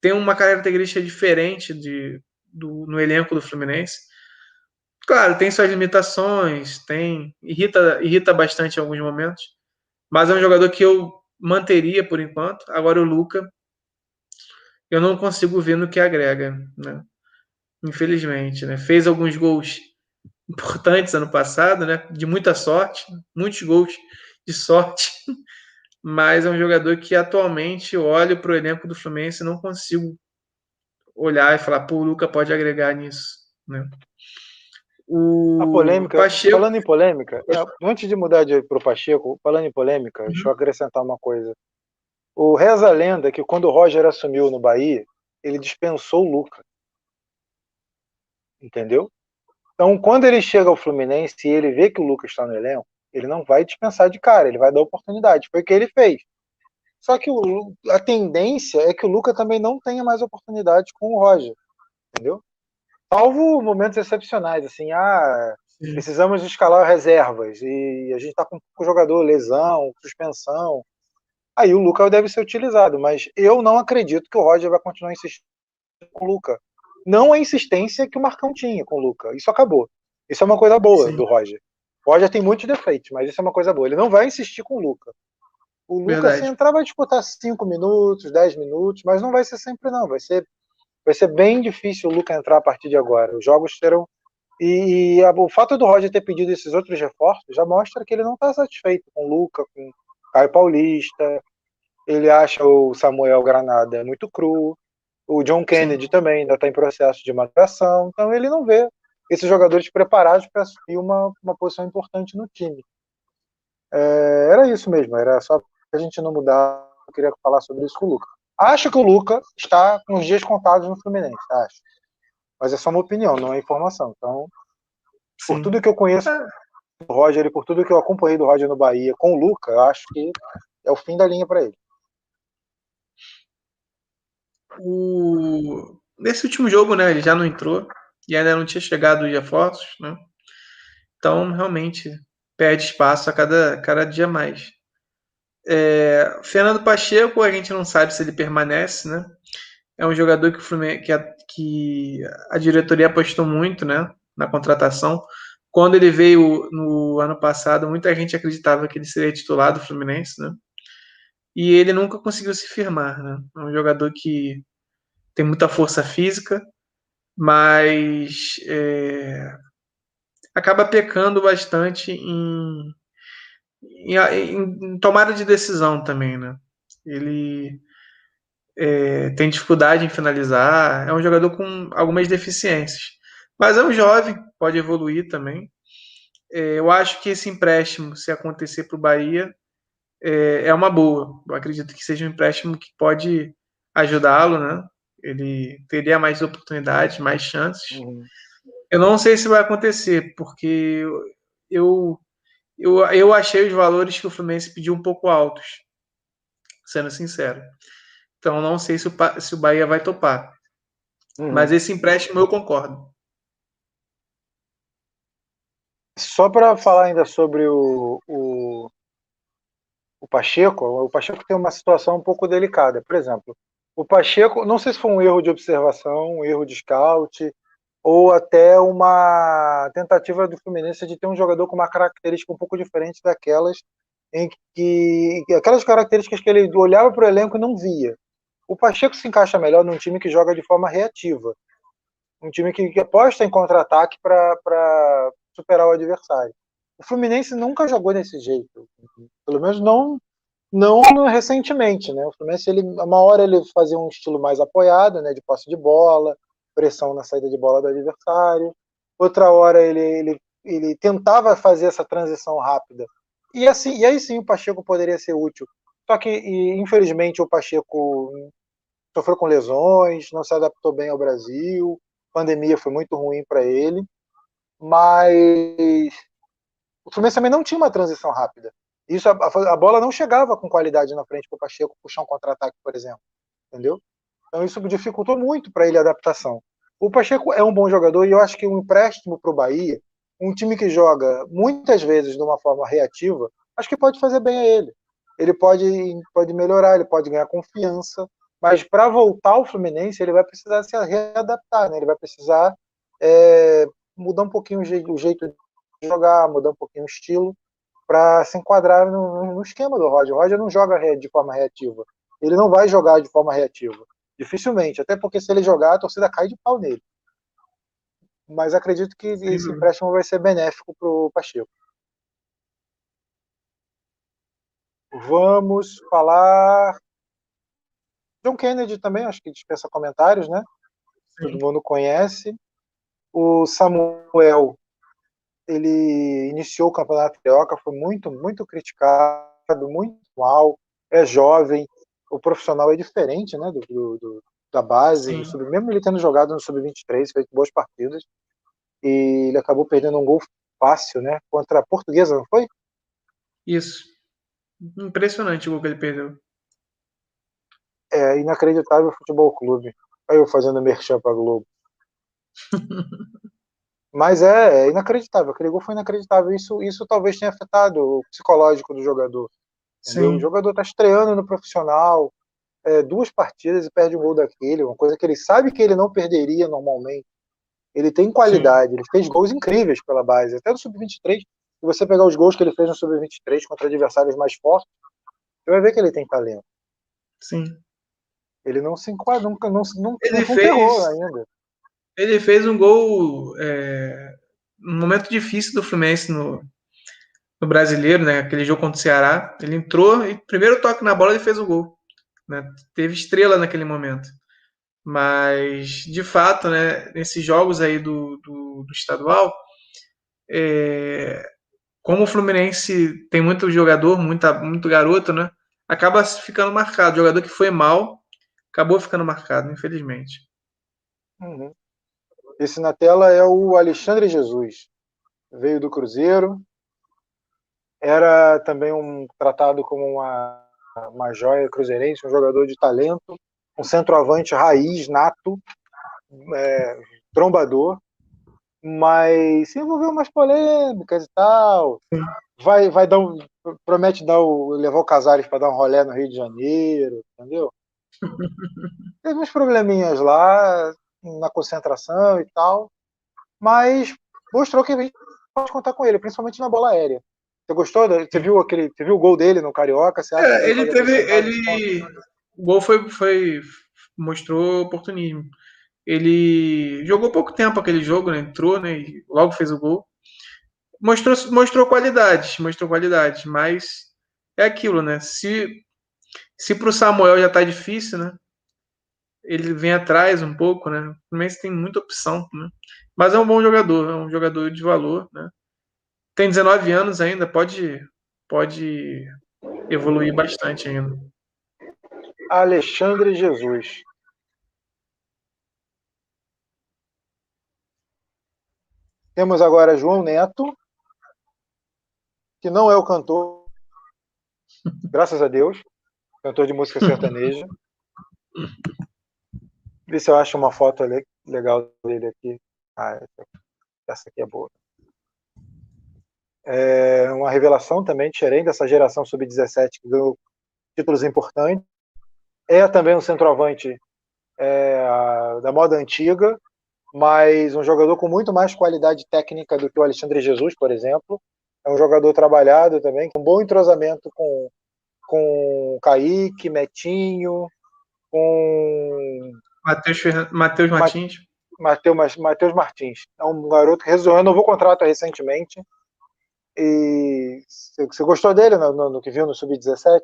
tem uma característica diferente de, do, no elenco do Fluminense. Claro, tem suas limitações, tem irrita, irrita bastante em alguns momentos, mas é um jogador que eu manteria por enquanto. Agora o Luca, eu não consigo ver no que agrega, né? Infelizmente, né? Fez alguns gols importantes ano passado, né? De muita sorte, muitos gols de sorte, [LAUGHS] mas é um jogador que atualmente eu olho para o elenco do Fluminense e não consigo olhar e falar, pô, o Luca pode agregar nisso, né? O a polêmica, Pacheco... falando em polêmica, é, antes de mudar para o Pacheco, falando em polêmica, uhum. deixa eu acrescentar uma coisa. O reza a lenda que quando o Roger assumiu no Bahia, ele dispensou o Luca. Entendeu? Então, quando ele chega ao Fluminense e ele vê que o Lucas está no elenco, ele não vai dispensar de cara, ele vai dar oportunidade. Foi o que ele fez. Só que o, a tendência é que o Lucas também não tenha mais oportunidade com o Roger. Entendeu? Salvo momentos excepcionais, assim, ah, Sim. precisamos escalar reservas e a gente está com o jogador, lesão, suspensão. Aí o Lucas deve ser utilizado, mas eu não acredito que o Roger vai continuar insistindo com o Lucas. Não a insistência que o Marcão tinha com o Lucas. Isso acabou. Isso é uma coisa boa Sim. do Roger. O Roger tem muitos defeitos, mas isso é uma coisa boa. Ele não vai insistir com o Lucas. O Lucas, se entrar, vai disputar 5 minutos, 10 minutos, mas não vai ser sempre, não. Vai ser, vai ser bem difícil o Lucas entrar a partir de agora. Os jogos terão. E, a, o fato do Roger ter pedido esses outros reforços já mostra que ele não está satisfeito com o Lucas, com o Caio Paulista. Ele acha o Samuel Granada muito cru. O John Kennedy Sim. também ainda está em processo de maturação. Então ele não vê esses jogadores preparados para assumir uma, uma posição importante no time. É, era isso mesmo, era só a gente não mudar. Eu queria falar sobre isso com o Luca. Acho que o Luca está com os dias contados no Fluminense, acho. Mas é só uma opinião, não é informação. Então, Sim. por tudo que eu conheço do Roger e por tudo que eu acompanhei do Roger no Bahia com o Luca, eu acho que é o fim da linha para ele. O... Nesse último jogo, né, ele já não entrou e ainda não tinha chegado os reforços, né? Então, realmente, perde espaço a cada, cada dia mais. É, Fernando Pacheco, a gente não sabe se ele permanece, né? É um jogador que, que, a, que a diretoria apostou muito, né? Na contratação. Quando ele veio no ano passado, muita gente acreditava que ele seria titular do Fluminense, né? E ele nunca conseguiu se firmar, né? É um jogador que tem muita força física, mas é, acaba pecando bastante em, em, em, tomada de decisão também, né? Ele é, tem dificuldade em finalizar, é um jogador com algumas deficiências, mas é um jovem, pode evoluir também. É, eu acho que esse empréstimo, se acontecer para o Bahia, é, é uma boa. Eu acredito que seja um empréstimo que pode ajudá-lo, né? ele teria mais oportunidades, mais chances. Uhum. Eu não sei se vai acontecer, porque eu, eu, eu achei os valores que o Fluminense pediu um pouco altos, sendo sincero. Então não sei se o, se o Bahia vai topar. Uhum. Mas esse empréstimo eu concordo. Só para falar ainda sobre o, o, o Pacheco, o Pacheco tem uma situação um pouco delicada. Por exemplo, o Pacheco, não sei se foi um erro de observação, um erro de scout, ou até uma tentativa do Fluminense de ter um jogador com uma característica um pouco diferente daquelas em que aquelas características que ele olhava para o elenco e não via. O Pacheco se encaixa melhor num time que joga de forma reativa, um time que, que aposta em contra-ataque para superar o adversário. O Fluminense nunca jogou desse jeito, pelo menos não não recentemente, né? O Fluminense, ele, uma hora ele fazia um estilo mais apoiado, né? De posse de bola, pressão na saída de bola do adversário. Outra hora ele, ele, ele tentava fazer essa transição rápida. E assim, e aí sim o Pacheco poderia ser útil. Só que, e, infelizmente, o Pacheco sofreu com lesões, não se adaptou bem ao Brasil, a pandemia foi muito ruim para ele, mas o Fluminense também não tinha uma transição rápida. Isso, a, a bola não chegava com qualidade na frente para o Pacheco puxar um contra-ataque, por exemplo. Entendeu? Então isso dificultou muito para ele a adaptação. O Pacheco é um bom jogador e eu acho que um empréstimo para o Bahia, um time que joga muitas vezes de uma forma reativa, acho que pode fazer bem a ele. Ele pode, pode melhorar, ele pode ganhar confiança, mas para voltar ao Fluminense ele vai precisar se readaptar, né? ele vai precisar é, mudar um pouquinho o jeito, de jogar, mudar um pouquinho o estilo para se enquadrar no, no, esquema do Roger. O Roger não joga de forma reativa. Ele não vai jogar de forma reativa. Dificilmente. Até porque se ele jogar, a torcida cai de pau nele. Mas acredito que esse empréstimo vai ser benéfico para o Pacheco. Vamos falar. John Kennedy também, acho que dispensa comentários, né? Sim. Todo mundo conhece. O Samuel, ele iniciou o campeonato carioca, foi muito, muito criticado, muito mal. É jovem, o profissional é diferente, né? Do, do da base, sub, mesmo ele tendo jogado no sub-23, feito boas partidas, e ele acabou perdendo um gol fácil, né? Contra a Portuguesa, não foi? Isso. Impressionante o gol que ele perdeu. É inacreditável o futebol clube. Aí eu fazendo merchan pra Globo. [LAUGHS] Mas é, é, inacreditável. Aquele gol foi inacreditável. Isso, isso talvez tenha afetado o psicológico do jogador. O jogador está estreando no profissional, é, duas partidas e perde um gol daquele, uma coisa que ele sabe que ele não perderia normalmente. Ele tem qualidade, Sim. ele fez gols incríveis pela base, até no Sub-23. Se você pegar os gols que ele fez no Sub-23 contra adversários mais fortes, você vai ver que ele tem talento. Sim. Ele não se enquadra, nunca, não, não, ele não fez, ainda. Ele fez um gol é, num momento difícil do Fluminense no, no brasileiro, né? Aquele jogo contra o Ceará. Ele entrou e primeiro toque na bola ele fez o gol. Né? Teve estrela naquele momento. Mas, de fato, né, nesses jogos aí do, do, do estadual, é, como o Fluminense tem muito jogador, muita, muito garoto, né? Acaba ficando marcado. O jogador que foi mal acabou ficando marcado, infelizmente. Uhum. Esse na tela é o Alexandre Jesus. Veio do Cruzeiro. Era também um tratado como uma, uma joia cruzeirense, um jogador de talento um centroavante raiz, nato, é, trombador, mas se envolveu umas polêmicas e tal. Vai, vai dar um, promete dar o, levar o Casares para dar um rolé no Rio de Janeiro, entendeu? [LAUGHS] Teve uns probleminhas lá na concentração e tal, mas mostrou que a gente pode contar com ele, principalmente na bola aérea. Você gostou? Você viu aquele, você viu o gol dele no Carioca? É, ele teve, ele, o gol foi, foi mostrou oportunismo. Ele jogou pouco tempo aquele jogo, né? entrou, né? E logo fez o gol. Mostrou, mostrou qualidade, mostrou qualidade, mas é aquilo, né? Se se para o Samuel já tá difícil, né? Ele vem atrás um pouco, né? O Fluminense tem muita opção, né? Mas é um bom jogador, é um jogador de valor, né? Tem 19 anos ainda, pode pode evoluir bastante ainda. Alexandre Jesus. Temos agora João Neto, que não é o cantor, graças a Deus, cantor de música sertaneja. Vê se eu acho uma foto legal dele aqui. Ah, essa aqui é boa. É uma revelação também, diferente dessa geração sub-17 que ganhou títulos importantes é também um centroavante é, da moda antiga, mas um jogador com muito mais qualidade técnica do que o Alexandre Jesus, por exemplo. É um jogador trabalhado também, com bom entrosamento com, com Kaique, Metinho, com. Matheus, Matheus Martins. Matheus, Matheus Martins. É um garoto que renovou o contrato recentemente. E você gostou dele no, no, no que viu no Sub-17?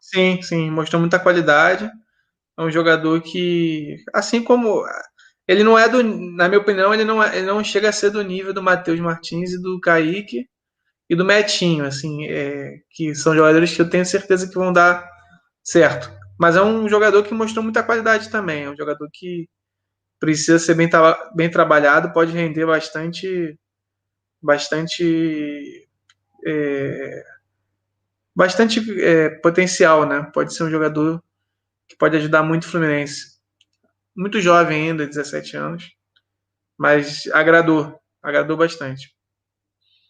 Sim, sim, mostrou muita qualidade. É um jogador que, assim como ele não é do, na minha opinião, ele não, é, ele não chega a ser do nível do Matheus Martins e do Kaique e do Metinho, assim, é, que são jogadores que eu tenho certeza que vão dar certo. Mas é um jogador que mostrou muita qualidade também. É um jogador que precisa ser bem, bem trabalhado, pode render bastante, bastante é, bastante é, potencial, né? Pode ser um jogador que pode ajudar muito o Fluminense. Muito jovem ainda, 17 anos, mas agradou, agradou bastante.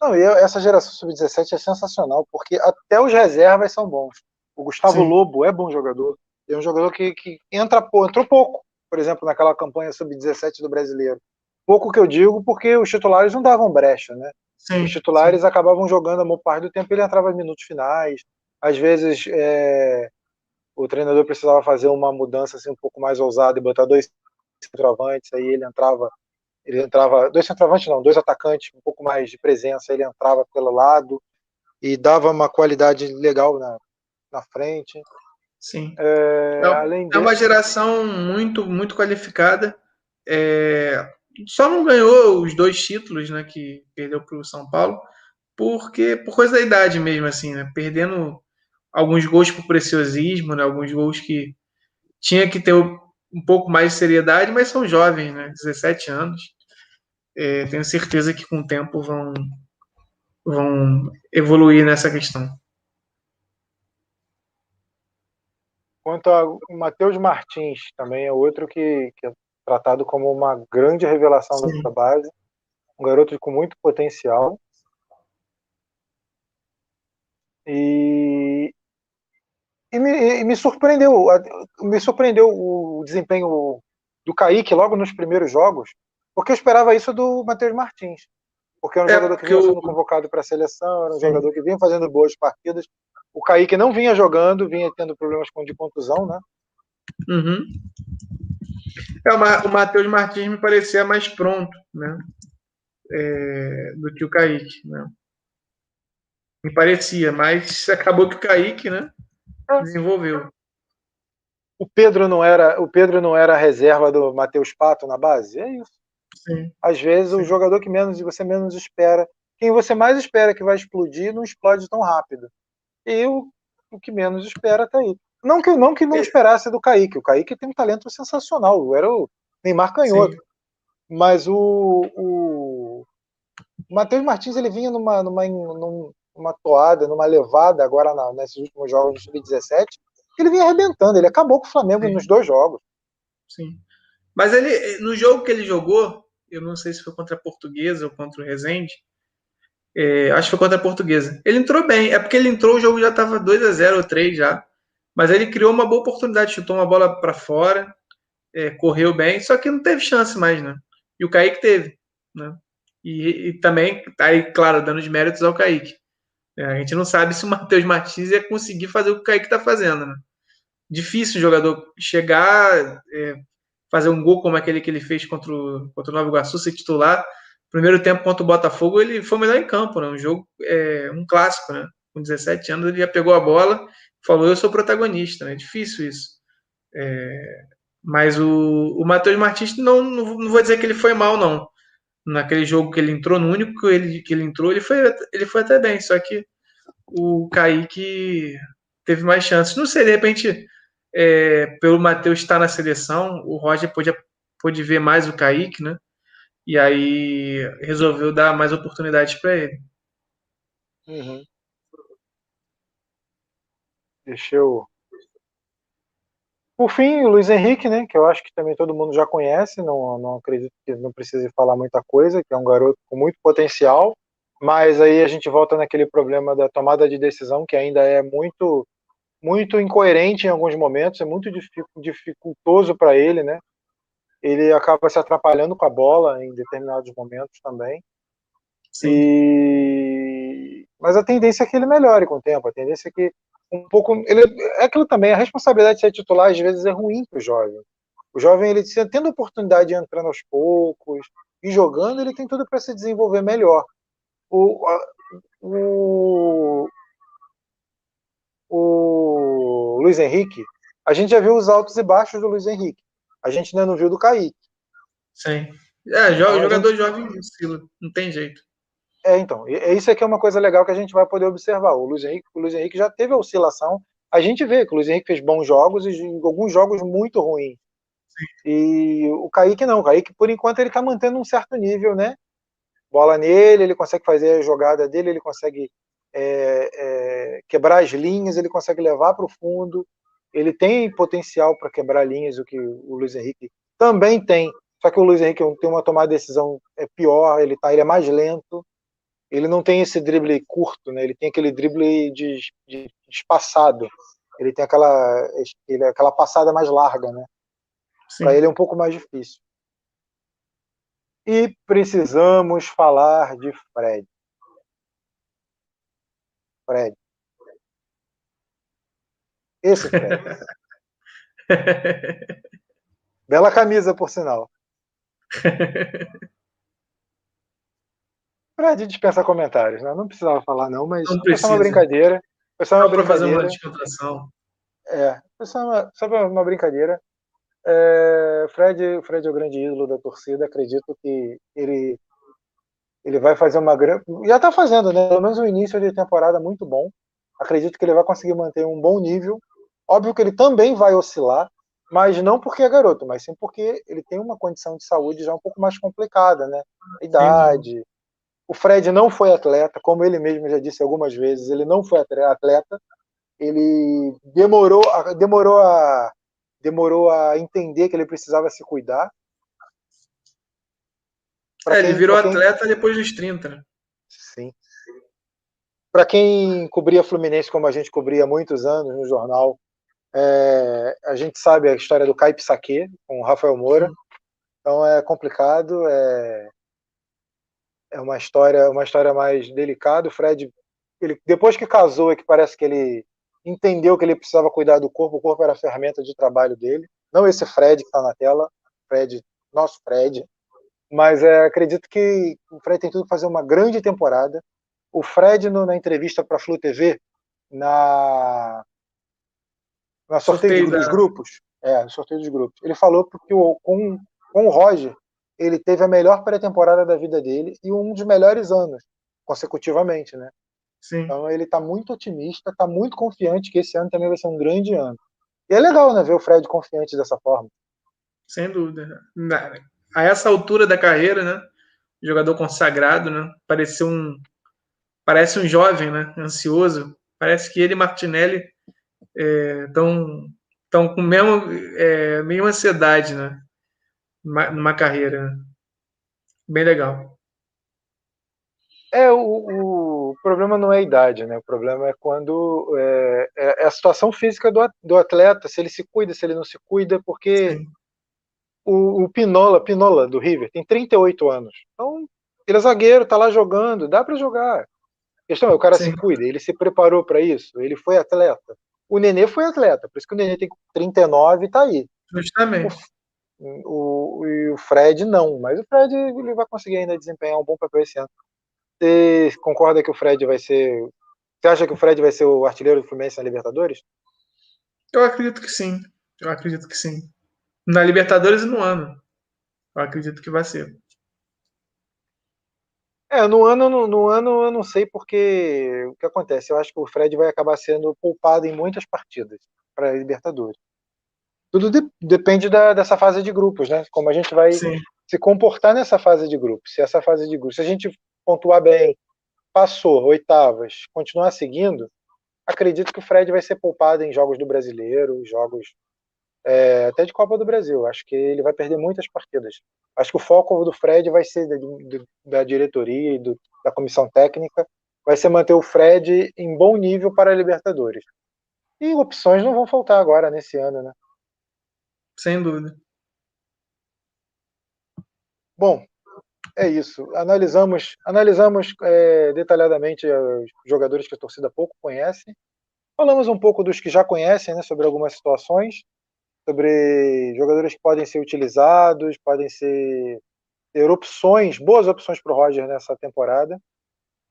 Não, e essa geração sub-17 é sensacional, porque até os reservas são bons. O Gustavo Sim. Lobo é bom jogador. É um jogador que, que entra, entrou pouco, por exemplo, naquela campanha sub-17 do brasileiro. Pouco que eu digo, porque os titulares não davam brecha, né? Sim, Os titulares sim. acabavam jogando a maior parte do tempo, ele entrava em minutos finais. Às vezes é, o treinador precisava fazer uma mudança assim, um pouco mais ousada e botar dois centroavantes, aí ele entrava, ele entrava, dois centroavantes não, dois atacantes, um pouco mais de presença, ele entrava pelo lado e dava uma qualidade legal na, na frente. Sim. É, é, além é uma geração muito, muito qualificada. É, só não ganhou os dois títulos, né, que perdeu para o São Paulo, porque por coisa da idade mesmo, assim, né, perdendo alguns gols por preciosismo, né, alguns gols que tinha que ter um pouco mais de seriedade, mas são jovens, né, 17 anos. É, tenho certeza que com o tempo vão, vão evoluir nessa questão. Quanto ao Matheus Martins, também é outro que, que tratado como uma grande revelação Sim. da base, um garoto com muito potencial. E, e, me, e me surpreendeu, me surpreendeu o desempenho do Kaique logo nos primeiros jogos, porque eu esperava isso do Matheus Martins. Porque era um é jogador que vinha sendo convocado para a seleção, era um Sim. jogador que vinha fazendo boas partidas. O Kaique não vinha jogando, vinha tendo problemas com de contusão, né? Uhum. É, o Matheus Martins me parecia mais pronto, né? É, do que o Kaique, né? Me parecia, mas acabou que o Kaique, né? Desenvolveu. O Pedro não era, o Pedro não era a reserva do Matheus Pato na base? É isso. Sim. Às vezes Sim. o jogador que menos você menos espera, quem você mais espera que vai explodir, não explode tão rápido. E o, o que menos espera tá aí. Não que, não que não esperasse do Kaique. O Kaique tem um talento sensacional. Era o Neymar canhoto. Sim. Mas o, o, o Matheus Martins ele vinha numa, numa, numa toada, numa levada agora na, nesses últimos jogos do Sub-17. Ele vinha arrebentando. Ele acabou com o Flamengo Sim. nos dois jogos. Sim. Mas ele, no jogo que ele jogou, eu não sei se foi contra a Portuguesa ou contra o Rezende, é, acho que foi contra a Portuguesa. Ele entrou bem, é porque ele entrou, o jogo já estava 2 a 0 ou 3 já. Mas ele criou uma boa oportunidade, chutou uma bola para fora, é, correu bem, só que não teve chance mais, né? E o Kaique teve, né? E, e também, tá aí, claro, dando os méritos ao Kaique. É, a gente não sabe se o [LAUGHS] Matheus Martins ia conseguir fazer o que o Kaique está fazendo, né? Difícil o jogador chegar, é, fazer um gol como aquele que ele fez contra o, contra o Nova Iguaçu, ser titular. Primeiro tempo contra o Botafogo, ele foi melhor em campo, né? Um jogo, é, um clássico, né? Com 17 anos, ele já pegou a bola falou, eu sou protagonista, né? É difícil isso. É, mas o, o Matheus Martins, não, não, vou dizer que ele foi mal, não. Naquele jogo que ele entrou, no único que ele, que ele entrou, ele foi, ele foi até bem, só que o Kaique teve mais chances. Não sei, de repente, é, pelo Matheus estar na seleção, o Roger pôde, pôde ver mais o Kaique, né? E aí resolveu dar mais oportunidades para ele. Uhum. Deixa eu. Por fim, o Luiz Henrique, né, que eu acho que também todo mundo já conhece, não, não acredito que não precise falar muita coisa, que é um garoto com muito potencial, mas aí a gente volta naquele problema da tomada de decisão, que ainda é muito muito incoerente em alguns momentos, é muito dificultoso para ele, né? Ele acaba se atrapalhando com a bola em determinados momentos também. Sim. E... Mas a tendência é que ele melhore com o tempo, a tendência é que um pouco. Ele, é aquilo também, a responsabilidade de ser titular às vezes é ruim para o jovem. O jovem, ele tendo a oportunidade de entrar aos poucos e jogando, ele tem tudo para se desenvolver melhor. O, o, o Luiz Henrique, a gente já viu os altos e baixos do Luiz Henrique. A gente ainda não viu do Kaique. Sim. É, então, jogador gente... jovem não tem jeito. É, então, isso aqui é uma coisa legal que a gente vai poder observar. O Luiz Henrique, o Luiz Henrique já teve a oscilação. A gente vê que o Luiz Henrique fez bons jogos e alguns jogos muito ruins. Sim. E o Kaique não. O Kaique, por enquanto, ele está mantendo um certo nível, né? Bola nele, ele consegue fazer a jogada dele, ele consegue é, é, quebrar as linhas, ele consegue levar para o fundo. Ele tem potencial para quebrar linhas, o que o Luiz Henrique também tem. Só que o Luiz Henrique tem uma tomada de decisão é pior, ele, tá, ele é mais lento ele não tem esse drible curto, né? Ele tem aquele drible de, de, de espaçado. Ele tem aquela, ele, aquela passada mais larga, né? Para ele é um pouco mais difícil. E precisamos falar de Fred. Fred. Esse Fred. [LAUGHS] Bela camisa, por sinal. [LAUGHS] Fred dispensa comentários, né? Não precisava falar, não, mas não precisa. é uma brincadeira. Foi só uma Só fazer uma descontração. É, foi só uma, só uma brincadeira. É, Fred, Fred é o grande ídolo da torcida. Acredito que ele ele vai fazer uma grande. Já está fazendo, né? Pelo menos um início de temporada muito bom. Acredito que ele vai conseguir manter um bom nível. Óbvio que ele também vai oscilar, mas não porque é garoto, mas sim porque ele tem uma condição de saúde já um pouco mais complicada, né? idade. Sim. O Fred não foi atleta, como ele mesmo já disse algumas vezes, ele não foi atleta. Ele demorou, demorou a demorou a entender que ele precisava se cuidar. É, quem, ele virou quem... atleta depois dos 30, né? Sim. Para quem cobria Fluminense como a gente cobria há muitos anos no jornal, é, a gente sabe a história do Caip Saque com o Rafael Moura. Então é complicado, é, é uma história, uma história mais delicada. O Fred, ele, depois que casou, é que parece que ele entendeu que ele precisava cuidar do corpo, o corpo era a ferramenta de trabalho dele. Não esse Fred que está na tela, Fred, nosso Fred. Mas é, acredito que o Fred tem tudo para fazer uma grande temporada. O Fred, no, na entrevista para a Flu TV, na, na sorteio, sorteio dos da... grupos, é, no sorteio dos grupos, ele falou que o, com, com o Roger, ele teve a melhor pré-temporada da vida dele e um dos melhores anos, consecutivamente, né? Sim. Então ele está muito otimista, está muito confiante que esse ano também vai ser um grande ano. E é legal, né, ver o Fred confiante dessa forma. Sem dúvida. A essa altura da carreira, né, jogador consagrado, né, parece um parece um jovem, né, ansioso. Parece que ele e Martinelli estão é, estão com mesmo é, mesma ansiedade, né, numa carreira. Bem legal. É, o, o problema não é a idade, né? O problema é quando é, é, é a situação física do, do atleta, se ele se cuida, se ele não se cuida, porque o, o, Pinola, Pinola do River, tem 38 anos. Então, ele é zagueiro, tá lá jogando, dá para jogar. A questão é, o cara Sim. se cuida, ele se preparou para isso, ele foi atleta. O Nenê foi atleta, por isso que o Nenê tem 39 e tá aí. Justamente. O, o, o Fred não, mas o Fred ele vai conseguir ainda desempenhar um bom papel esse ano. Você concorda que o Fred vai ser. Você acha que o Fred vai ser o artilheiro do Fluminense na Libertadores? Eu acredito que sim. Eu acredito que sim. Na Libertadores e no ano. Eu acredito que vai ser. É, no ano, no, no, ano eu não sei porque o que acontece. Eu acho que o Fred vai acabar sendo poupado em muitas partidas para a Libertadores. Tudo de, depende da, dessa fase de grupos, né? Como a gente vai Sim. se comportar nessa fase de grupos. Se essa fase de grupos, se a gente pontuar bem, passou, oitavas, continuar seguindo, acredito que o Fred vai ser poupado em jogos do brasileiro, jogos é, até de Copa do Brasil. Acho que ele vai perder muitas partidas. Acho que o foco do Fred vai ser da, da diretoria e do, da comissão técnica, vai ser manter o Fred em bom nível para a Libertadores. E opções não vão faltar agora nesse ano, né? Sem dúvida. Bom, é isso. Analisamos, analisamos é, detalhadamente os jogadores que a torcida pouco conhece. Falamos um pouco dos que já conhecem, né, sobre algumas situações, sobre jogadores que podem ser utilizados, podem ser ter opções, boas opções para o Roger nessa temporada.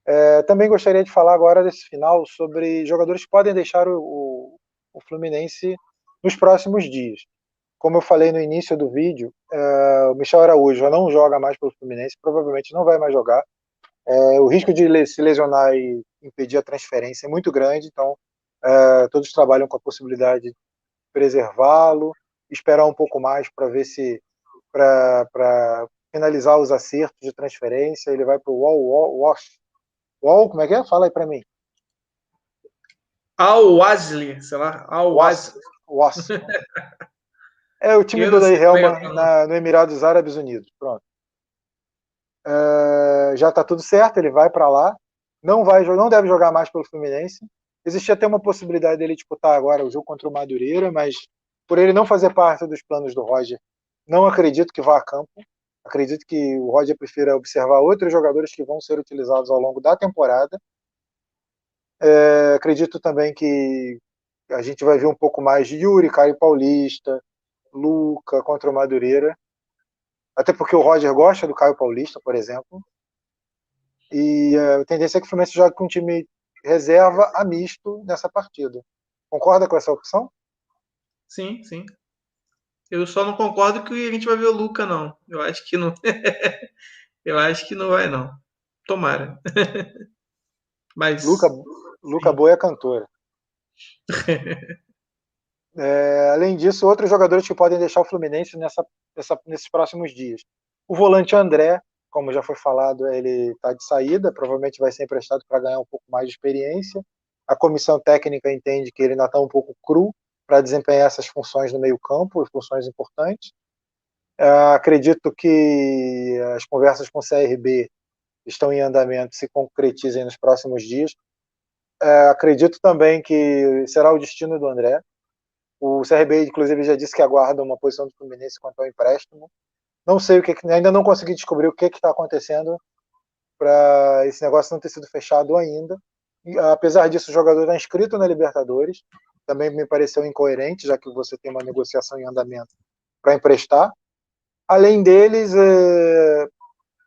É, também gostaria de falar agora desse final sobre jogadores que podem deixar o, o, o Fluminense nos próximos dias como eu falei no início do vídeo, é, o Michel Araújo já não joga mais pelo Fluminense, provavelmente não vai mais jogar. É, o risco de se lesionar e impedir a transferência é muito grande, então é, todos trabalham com a possibilidade de preservá-lo, esperar um pouco mais para ver se para finalizar os acertos de transferência, ele vai para o Wall, Wall, como é que é? Fala aí para mim. Al Wasley, sei lá, Al Wasley. [LAUGHS] É o time do Daí Helma na, no Emirados Árabes Unidos. Pronto. É, já está tudo certo, ele vai para lá. Não vai, não deve jogar mais pelo Fluminense. Existia até uma possibilidade dele disputar agora o jogo contra o Madureira, mas por ele não fazer parte dos planos do Roger, não acredito que vá a campo. Acredito que o Roger prefira observar outros jogadores que vão ser utilizados ao longo da temporada. É, acredito também que a gente vai ver um pouco mais de Yuri, Caio Paulista, Luca contra o Madureira. Até porque o Roger gosta do Caio Paulista, por exemplo. E uh, a tendência é que o Fluminense jogue com um time reserva a misto nessa partida. Concorda com essa opção? Sim, sim. Eu só não concordo que a gente vai ver o Luca, não. Eu acho que não. [LAUGHS] eu acho que não vai, não. Tomara. [LAUGHS] Mas. Luca, Luca Boa é cantora. [LAUGHS] é, além disso, outros jogadores que podem deixar o Fluminense nessa, nessa, nesses próximos dias. O volante André, como já foi falado, ele está de saída, provavelmente vai ser emprestado para ganhar um pouco mais de experiência. A comissão técnica entende que ele ainda está um pouco cru para desempenhar essas funções no meio-campo, funções importantes. Uh, acredito que as conversas com o CRB estão em andamento se concretizem nos próximos dias. Uh, acredito também que será o destino do André. O CRB, inclusive, já disse que aguarda uma posição do Fluminense quanto ao empréstimo. Não sei o que, ainda não consegui descobrir o que está acontecendo para esse negócio não ter sido fechado ainda. E, apesar disso, o jogador está inscrito na Libertadores. Também me pareceu incoerente, já que você tem uma negociação em andamento para emprestar. Além deles, é...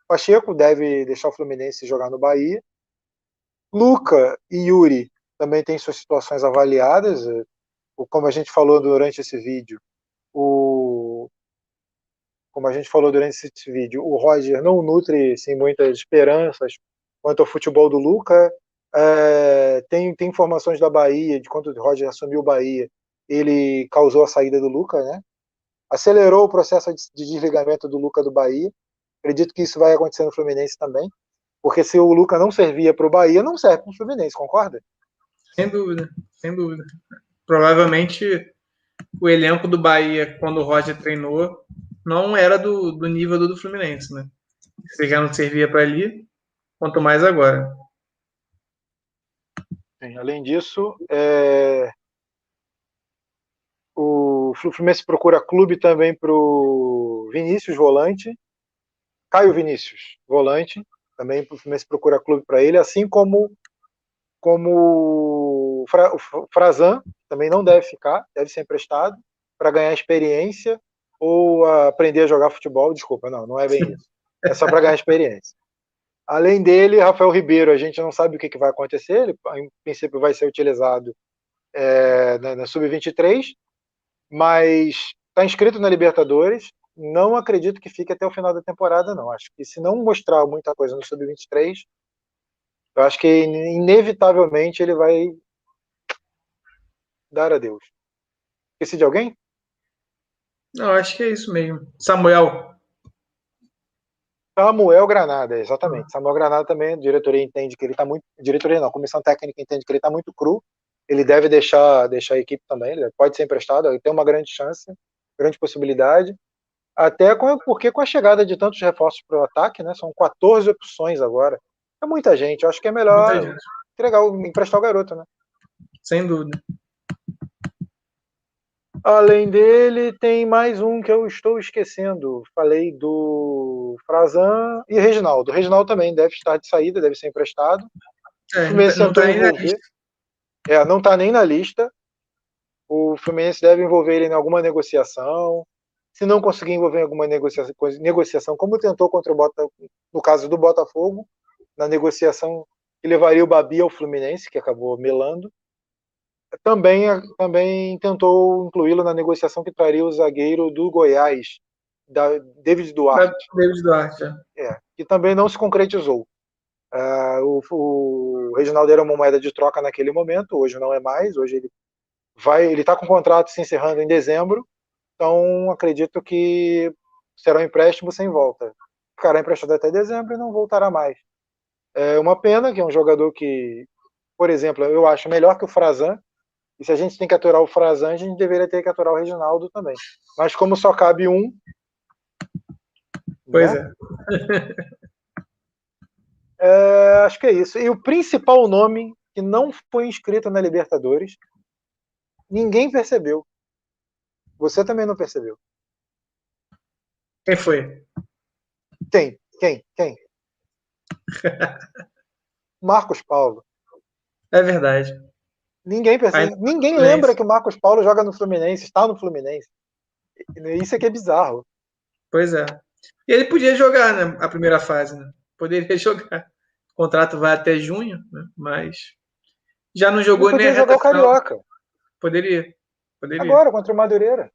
Pacheco deve deixar o Fluminense jogar no Bahia. Luca e Yuri também têm suas situações avaliadas. Como a gente falou durante esse vídeo, o como a gente falou durante esse vídeo, o Roger não nutre assim, muitas esperanças quanto ao futebol do Luca. É, tem, tem informações da Bahia, de quando o Roger assumiu o Bahia, ele causou a saída do Luca, né? Acelerou o processo de, de desligamento do Luca do Bahia. Acredito que isso vai acontecer no Fluminense também, porque se o Luca não servia para o Bahia, não serve para o Fluminense, concorda? Sem dúvida, sem dúvida. Provavelmente o elenco do Bahia, quando o Roger treinou, não era do, do nível do, do Fluminense, né? Se já não servia para ali, quanto mais agora. Além disso, é... o Fluminense procura clube também para o Vinícius Volante, Caio Vinícius Volante, também o Fluminense procura clube para ele, assim como como o Frazan também não deve ficar, deve ser emprestado para ganhar experiência ou aprender a jogar futebol. Desculpa, não, não é bem isso. É só para ganhar experiência. Além dele, Rafael Ribeiro, a gente não sabe o que, que vai acontecer, ele, em princípio, vai ser utilizado é, na, na Sub-23, mas está inscrito na Libertadores. Não acredito que fique até o final da temporada, não. Acho que se não mostrar muita coisa no Sub-23, eu acho que inevitavelmente ele vai dar adeus. Esqueci de alguém? Não, acho que é isso mesmo. Samuel, Samuel Granada, exatamente. Uhum. Samuel Granada também, a diretoria entende que ele está muito. Diretoria não, a comissão técnica entende que ele está muito cru. Ele deve deixar, deixar a equipe também, ele pode ser emprestado, ele tem uma grande chance, grande possibilidade. Até com, porque com a chegada de tantos reforços para o ataque, né? São 14 opções agora. É muita gente. Eu acho que é melhor entregar, emprestar o garoto, né? Sem dúvida. Além dele, tem mais um que eu estou esquecendo. Falei do Frazan e Reginaldo. O Reginaldo também deve estar de saída, deve ser emprestado. É, o Fluminense não está nem na lista. É, não está nem na lista. O Fluminense deve envolver ele em alguma negociação. Se não conseguir envolver em alguma negociação, negociação como tentou contra o Botafogo, no caso do Botafogo, na negociação que levaria o Babi ao Fluminense, que acabou melando também, também tentou incluí-lo na negociação que traria o zagueiro do Goiás, da David Duarte. David Duarte, é. é que também não se concretizou. Uh, o, o Reginaldo era uma moeda de troca naquele momento, hoje não é mais, hoje ele vai, ele está com o contrato se encerrando em dezembro, então acredito que será um empréstimo sem volta. Ficará emprestado até dezembro e não voltará mais. É uma pena que é um jogador que, por exemplo, eu acho melhor que o Frazan, e se a gente tem que aturar o Frazan, a gente deveria ter que aturar o Reginaldo também. Mas como só cabe um. Pois né? é. [LAUGHS] é. Acho que é isso. E o principal nome que não foi inscrito na Libertadores, ninguém percebeu. Você também não percebeu. Quem foi? Quem? Quem? Quem? [LAUGHS] Marcos Paulo. É verdade. Ninguém percebe, Aí, ninguém lembra que o Marcos Paulo joga no Fluminense, está no Fluminense. Isso é que é bizarro. Pois é. E ele podia jogar, né, a primeira fase, né? Poderia [LAUGHS] jogar. O contrato vai até junho, né? Mas Já não jogou Ele nem a podia reta jogar o final. Carioca. Poderia. Poderia. Agora, contra o Madureira.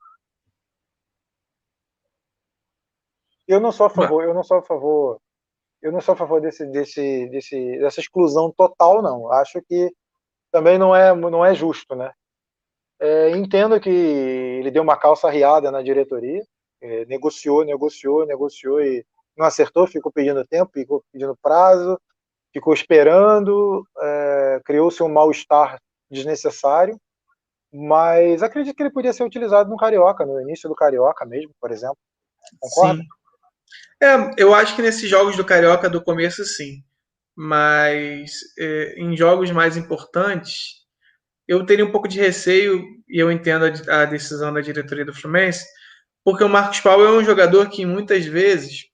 Eu não sou a favor, eu não sou a favor, eu não sou a favor desse, desse, desse, dessa exclusão total, não. Acho que também não é, não é justo, né? É, entendo que ele deu uma calça riada na diretoria, é, negociou, negociou, negociou e não acertou, ficou pedindo tempo, ficou pedindo prazo, ficou esperando, é, criou-se um mal-estar desnecessário, mas acredito que ele podia ser utilizado no Carioca, no início do Carioca mesmo, por exemplo. Concorda? Sim. É, eu acho que nesses jogos do Carioca do começo, sim. Mas é, em jogos mais importantes, eu teria um pouco de receio, e eu entendo a, a, decisão da diretoria do Fluminense, porque o Marcos Paulo é um jogador que muitas vezes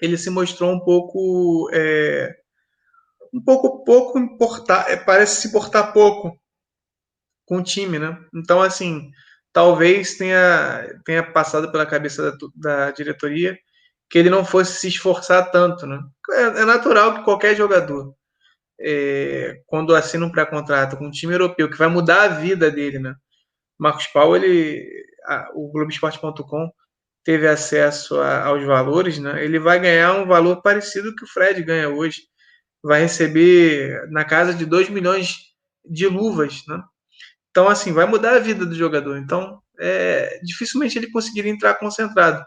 ele se mostrou um pouco é, um pouco pouco importar, é, parece se importar pouco com o time, né? Então assim, talvez tenha tenha passado pela cabeça da, da diretoria que ele não fosse se esforçar tanto, né? É, é natural que qualquer jogador é, quando assina um pré-contrato com um time europeu que vai mudar a vida dele, né? Marcos Paulo, ele, a, o Globoesporte.com teve acesso a, aos valores, né? Ele vai ganhar um valor parecido que o Fred ganha hoje. Vai receber na casa de 2 milhões de luvas, né? Então, assim, vai mudar a vida do jogador. Então, é, dificilmente ele conseguiria entrar concentrado.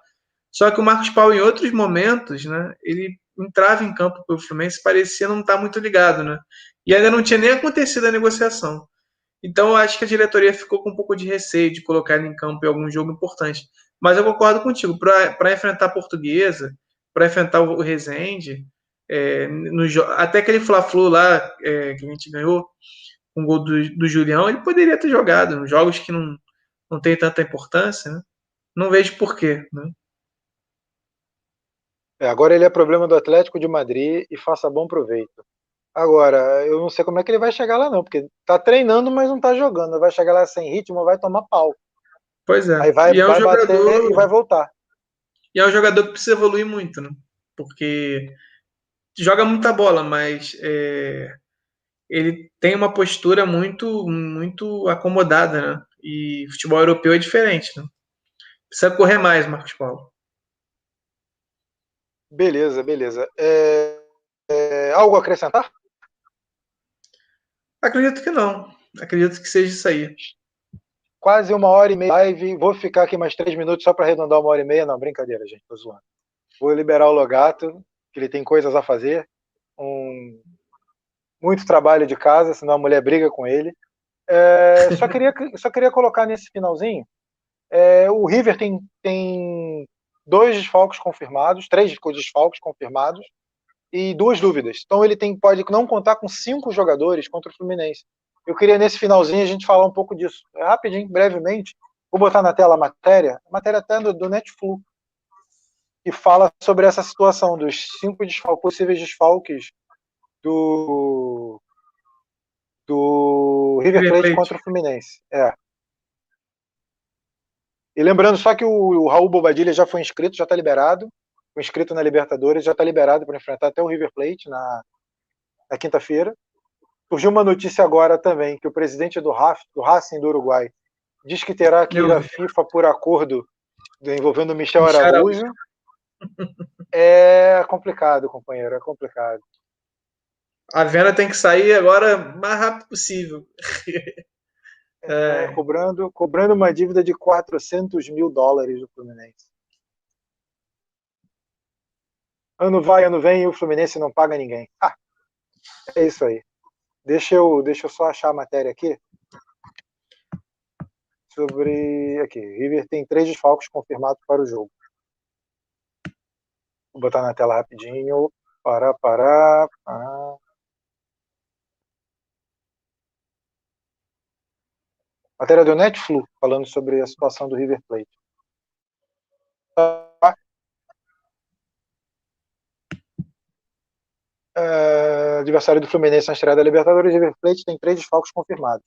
Só que o Marcos Paulo, em outros momentos, né, ele entrava em campo pelo Fluminense parecia não estar muito ligado, né? E ainda não tinha nem acontecido a negociação. Então, eu acho que a diretoria ficou com um pouco de receio de colocar ele em campo em algum jogo importante. Mas eu concordo contigo, para enfrentar a Portuguesa, para enfrentar o Rezende, é, no, até aquele Fla-Flu lá é, que a gente ganhou, um gol do, do Julião, ele poderia ter jogado nos jogos que não, não tem tanta importância, né? Não vejo porquê, né? É, agora ele é problema do Atlético de Madrid e faça bom proveito. Agora, eu não sei como é que ele vai chegar lá, não, porque tá treinando, mas não tá jogando. Vai chegar lá sem ritmo, vai tomar pau. Pois é. Aí vai, e é um vai jogador... bater e vai voltar. E é um jogador que precisa evoluir muito, né? Porque joga muita bola, mas é... ele tem uma postura muito, muito acomodada, né? E futebol europeu é diferente, né? Precisa correr mais, Marcos Paulo. Beleza, beleza. É, é, algo a acrescentar? Acredito que não. Acredito que seja isso aí. Quase uma hora e meia live. Vou ficar aqui mais três minutos só para arredondar uma hora e meia. Não, brincadeira, gente. Tô zoando. Vou liberar o Logato, que ele tem coisas a fazer. Um, muito trabalho de casa, senão a mulher briga com ele. É, só, [LAUGHS] queria, só queria colocar nesse finalzinho. É, o River tem, tem dois desfalques confirmados, três desfalques confirmados e duas dúvidas. Então ele tem, pode não contar com cinco jogadores contra o Fluminense. Eu queria nesse finalzinho a gente falar um pouco disso. É rapidinho, brevemente. Vou botar na tela a matéria, a matéria até do, do Netflix, que fala sobre essa situação dos cinco desfalques, possíveis desfalques do, do River Plate contra o Fluminense. É. E lembrando só que o, o Raul Bobadilha já foi inscrito, já está liberado. Foi inscrito na Libertadores, já está liberado para enfrentar até o River Plate na, na quinta-feira. Surgiu uma notícia agora também que o presidente do, RAF, do Racing do Uruguai diz que terá que ir à FIFA por acordo envolvendo Michel Araújo. É complicado, companheiro, é complicado. A venda tem que sair agora o mais rápido possível. [LAUGHS] É, é. Cobrando, cobrando uma dívida de 400 mil dólares do Fluminense. Ano vai, ano vem e o Fluminense não paga ninguém. Ah, é isso aí. Deixa eu, deixa eu só achar a matéria aqui. Sobre. Aqui. River tem três desfalques confirmados para o jogo. Vou botar na tela rapidinho. Pará, pará, pará. Matéria do Netflix, falando sobre a situação do River Plate. É, adversário do Fluminense na estreia da Libertadores, River Plate tem três desfalques confirmados.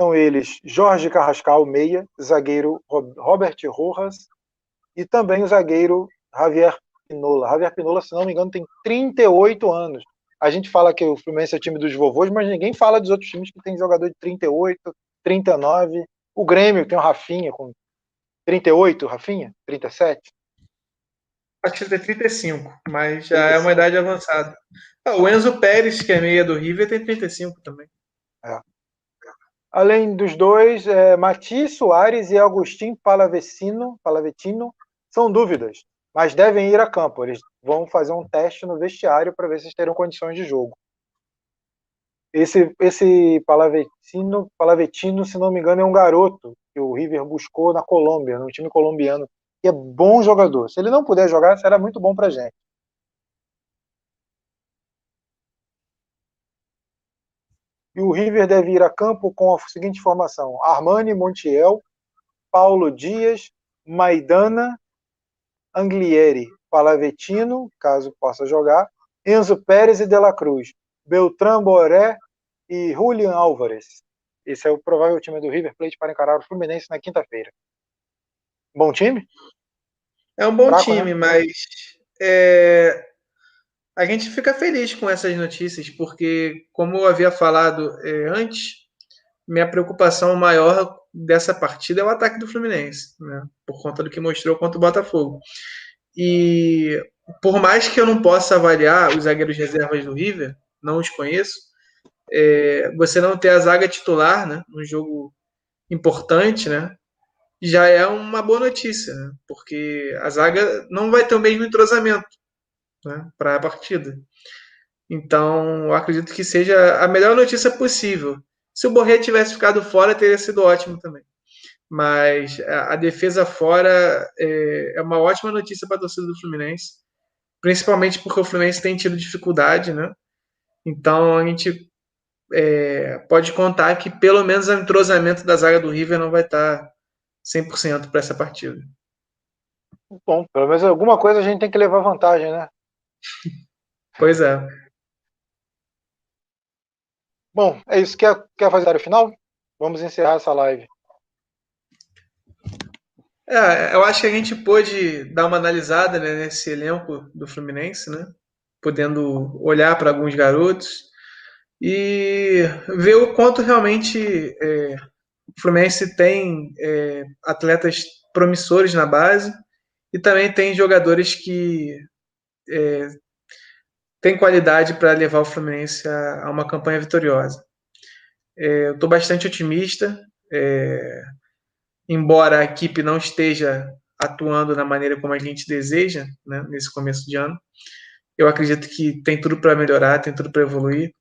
São eles Jorge Carrascal, meia, zagueiro Robert Rojas e também o zagueiro Javier Pinola. Javier Pinola, se não me engano, tem 38 anos. a gente fala que o Fluminense é o time dos vovôs, mas ninguém fala dos outros times que tem jogador de 38, 39. O Grêmio tem o Rafinha com 38, Rafinha? 37? Acho que tem 35, mas já 35. é uma idade avançada. Ah, o Enzo Pérez, que é meia do River, tem 35 também. É. Além dos dois, é, Mati Soares e Agostinho Palavecino, Palavecino são dúvidas, mas devem ir a campo. Eles vão fazer um teste no vestiário para ver se terão condições de jogo. Esse, esse Palavecino, Palavecino, se não me engano, é um garoto que o River buscou na Colômbia, no time colombiano, que é bom jogador. Se ele não puder jogar, será muito bom para gente. E o River deve ir a campo com a seguinte formação: Armani Montiel, Paulo Dias, Maidana, Anglieri, Palavetino, caso possa jogar, Enzo Pérez e De La Cruz, Beltrán Boré e Julian Álvares. Esse é o provável time do River Plate para encarar o Fluminense na quinta-feira. Bom time? É um bom Fraco, time, né? mas é, a gente fica feliz com essas notícias, porque, como eu havia falado é, antes, minha preocupação maior dessa partida é o ataque do Fluminense, né? por conta do que mostrou contra o Botafogo. E por mais que eu não possa avaliar os zagueiros reservas do River, não os conheço, é, você não ter a zaga titular, né, num jogo importante, né, já é uma boa notícia, né, porque a zaga não vai ter o mesmo entrosamento né, para a partida. Então, eu acredito que seja a melhor notícia possível. Se o Borré tivesse ficado fora, teria sido ótimo também. Mas a, defesa fora é, é, uma ótima notícia para a torcida do Fluminense, principalmente porque o Fluminense tem tido dificuldade, né? Então a gente é, pode contar que pelo menos o entrosamento da zaga do River não vai estar 100% para essa partida. Bom, pelo menos alguma coisa a gente tem que levar vantagem, né? [LAUGHS] pois é. Bom, é isso. Quer, quer fazer o final? Vamos encerrar essa live. É, eu acho que a gente pôde dar uma analisada né, nesse elenco do Fluminense, né? Podendo olhar para alguns garotos e ver o quanto realmente é, o Fluminense tem é, atletas promissores na base e também tem jogadores que é, têm qualidade para levar o Fluminense a, a, uma campanha vitoriosa. É, eu estou bastante otimista, é, embora a equipe não esteja atuando da maneira como a gente deseja né, nesse começo de ano. Eu acredito que tem tudo para melhorar, tem tudo para evoluir.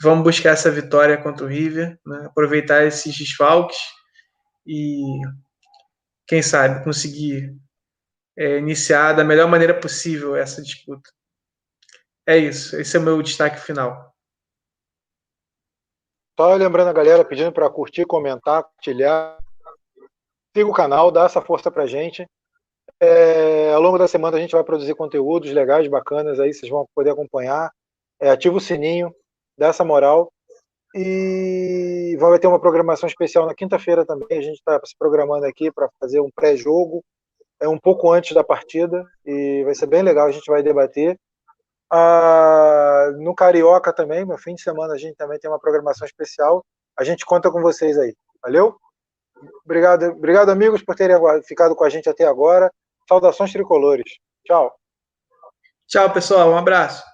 Vamos buscar essa vitória contra o River, né? aproveitar esses desfalques e, quem sabe, conseguir é, iniciar da melhor maneira possível essa disputa. É isso, esse é o meu destaque final. Só lembrando a galera, pedindo para curtir, comentar, compartilhar. Siga o canal, dá essa força para gente. É, ao longo da semana a gente vai produzir conteúdos legais, bacanas, aí vocês vão poder acompanhar. É, ativa o sininho, dá essa moral. E vai ter uma programação especial na quinta-feira também. A gente está se programando aqui para fazer um pré-jogo, é um pouco antes da partida, e vai ser bem legal. A gente vai debater. Ah, no Carioca também, no fim de semana, a gente também tem uma programação especial. A gente conta com vocês aí. Valeu? Obrigado, obrigado amigos, por terem ficado com a gente até agora. Saudações tricolores. Tchau. Tchau, pessoal. Um abraço.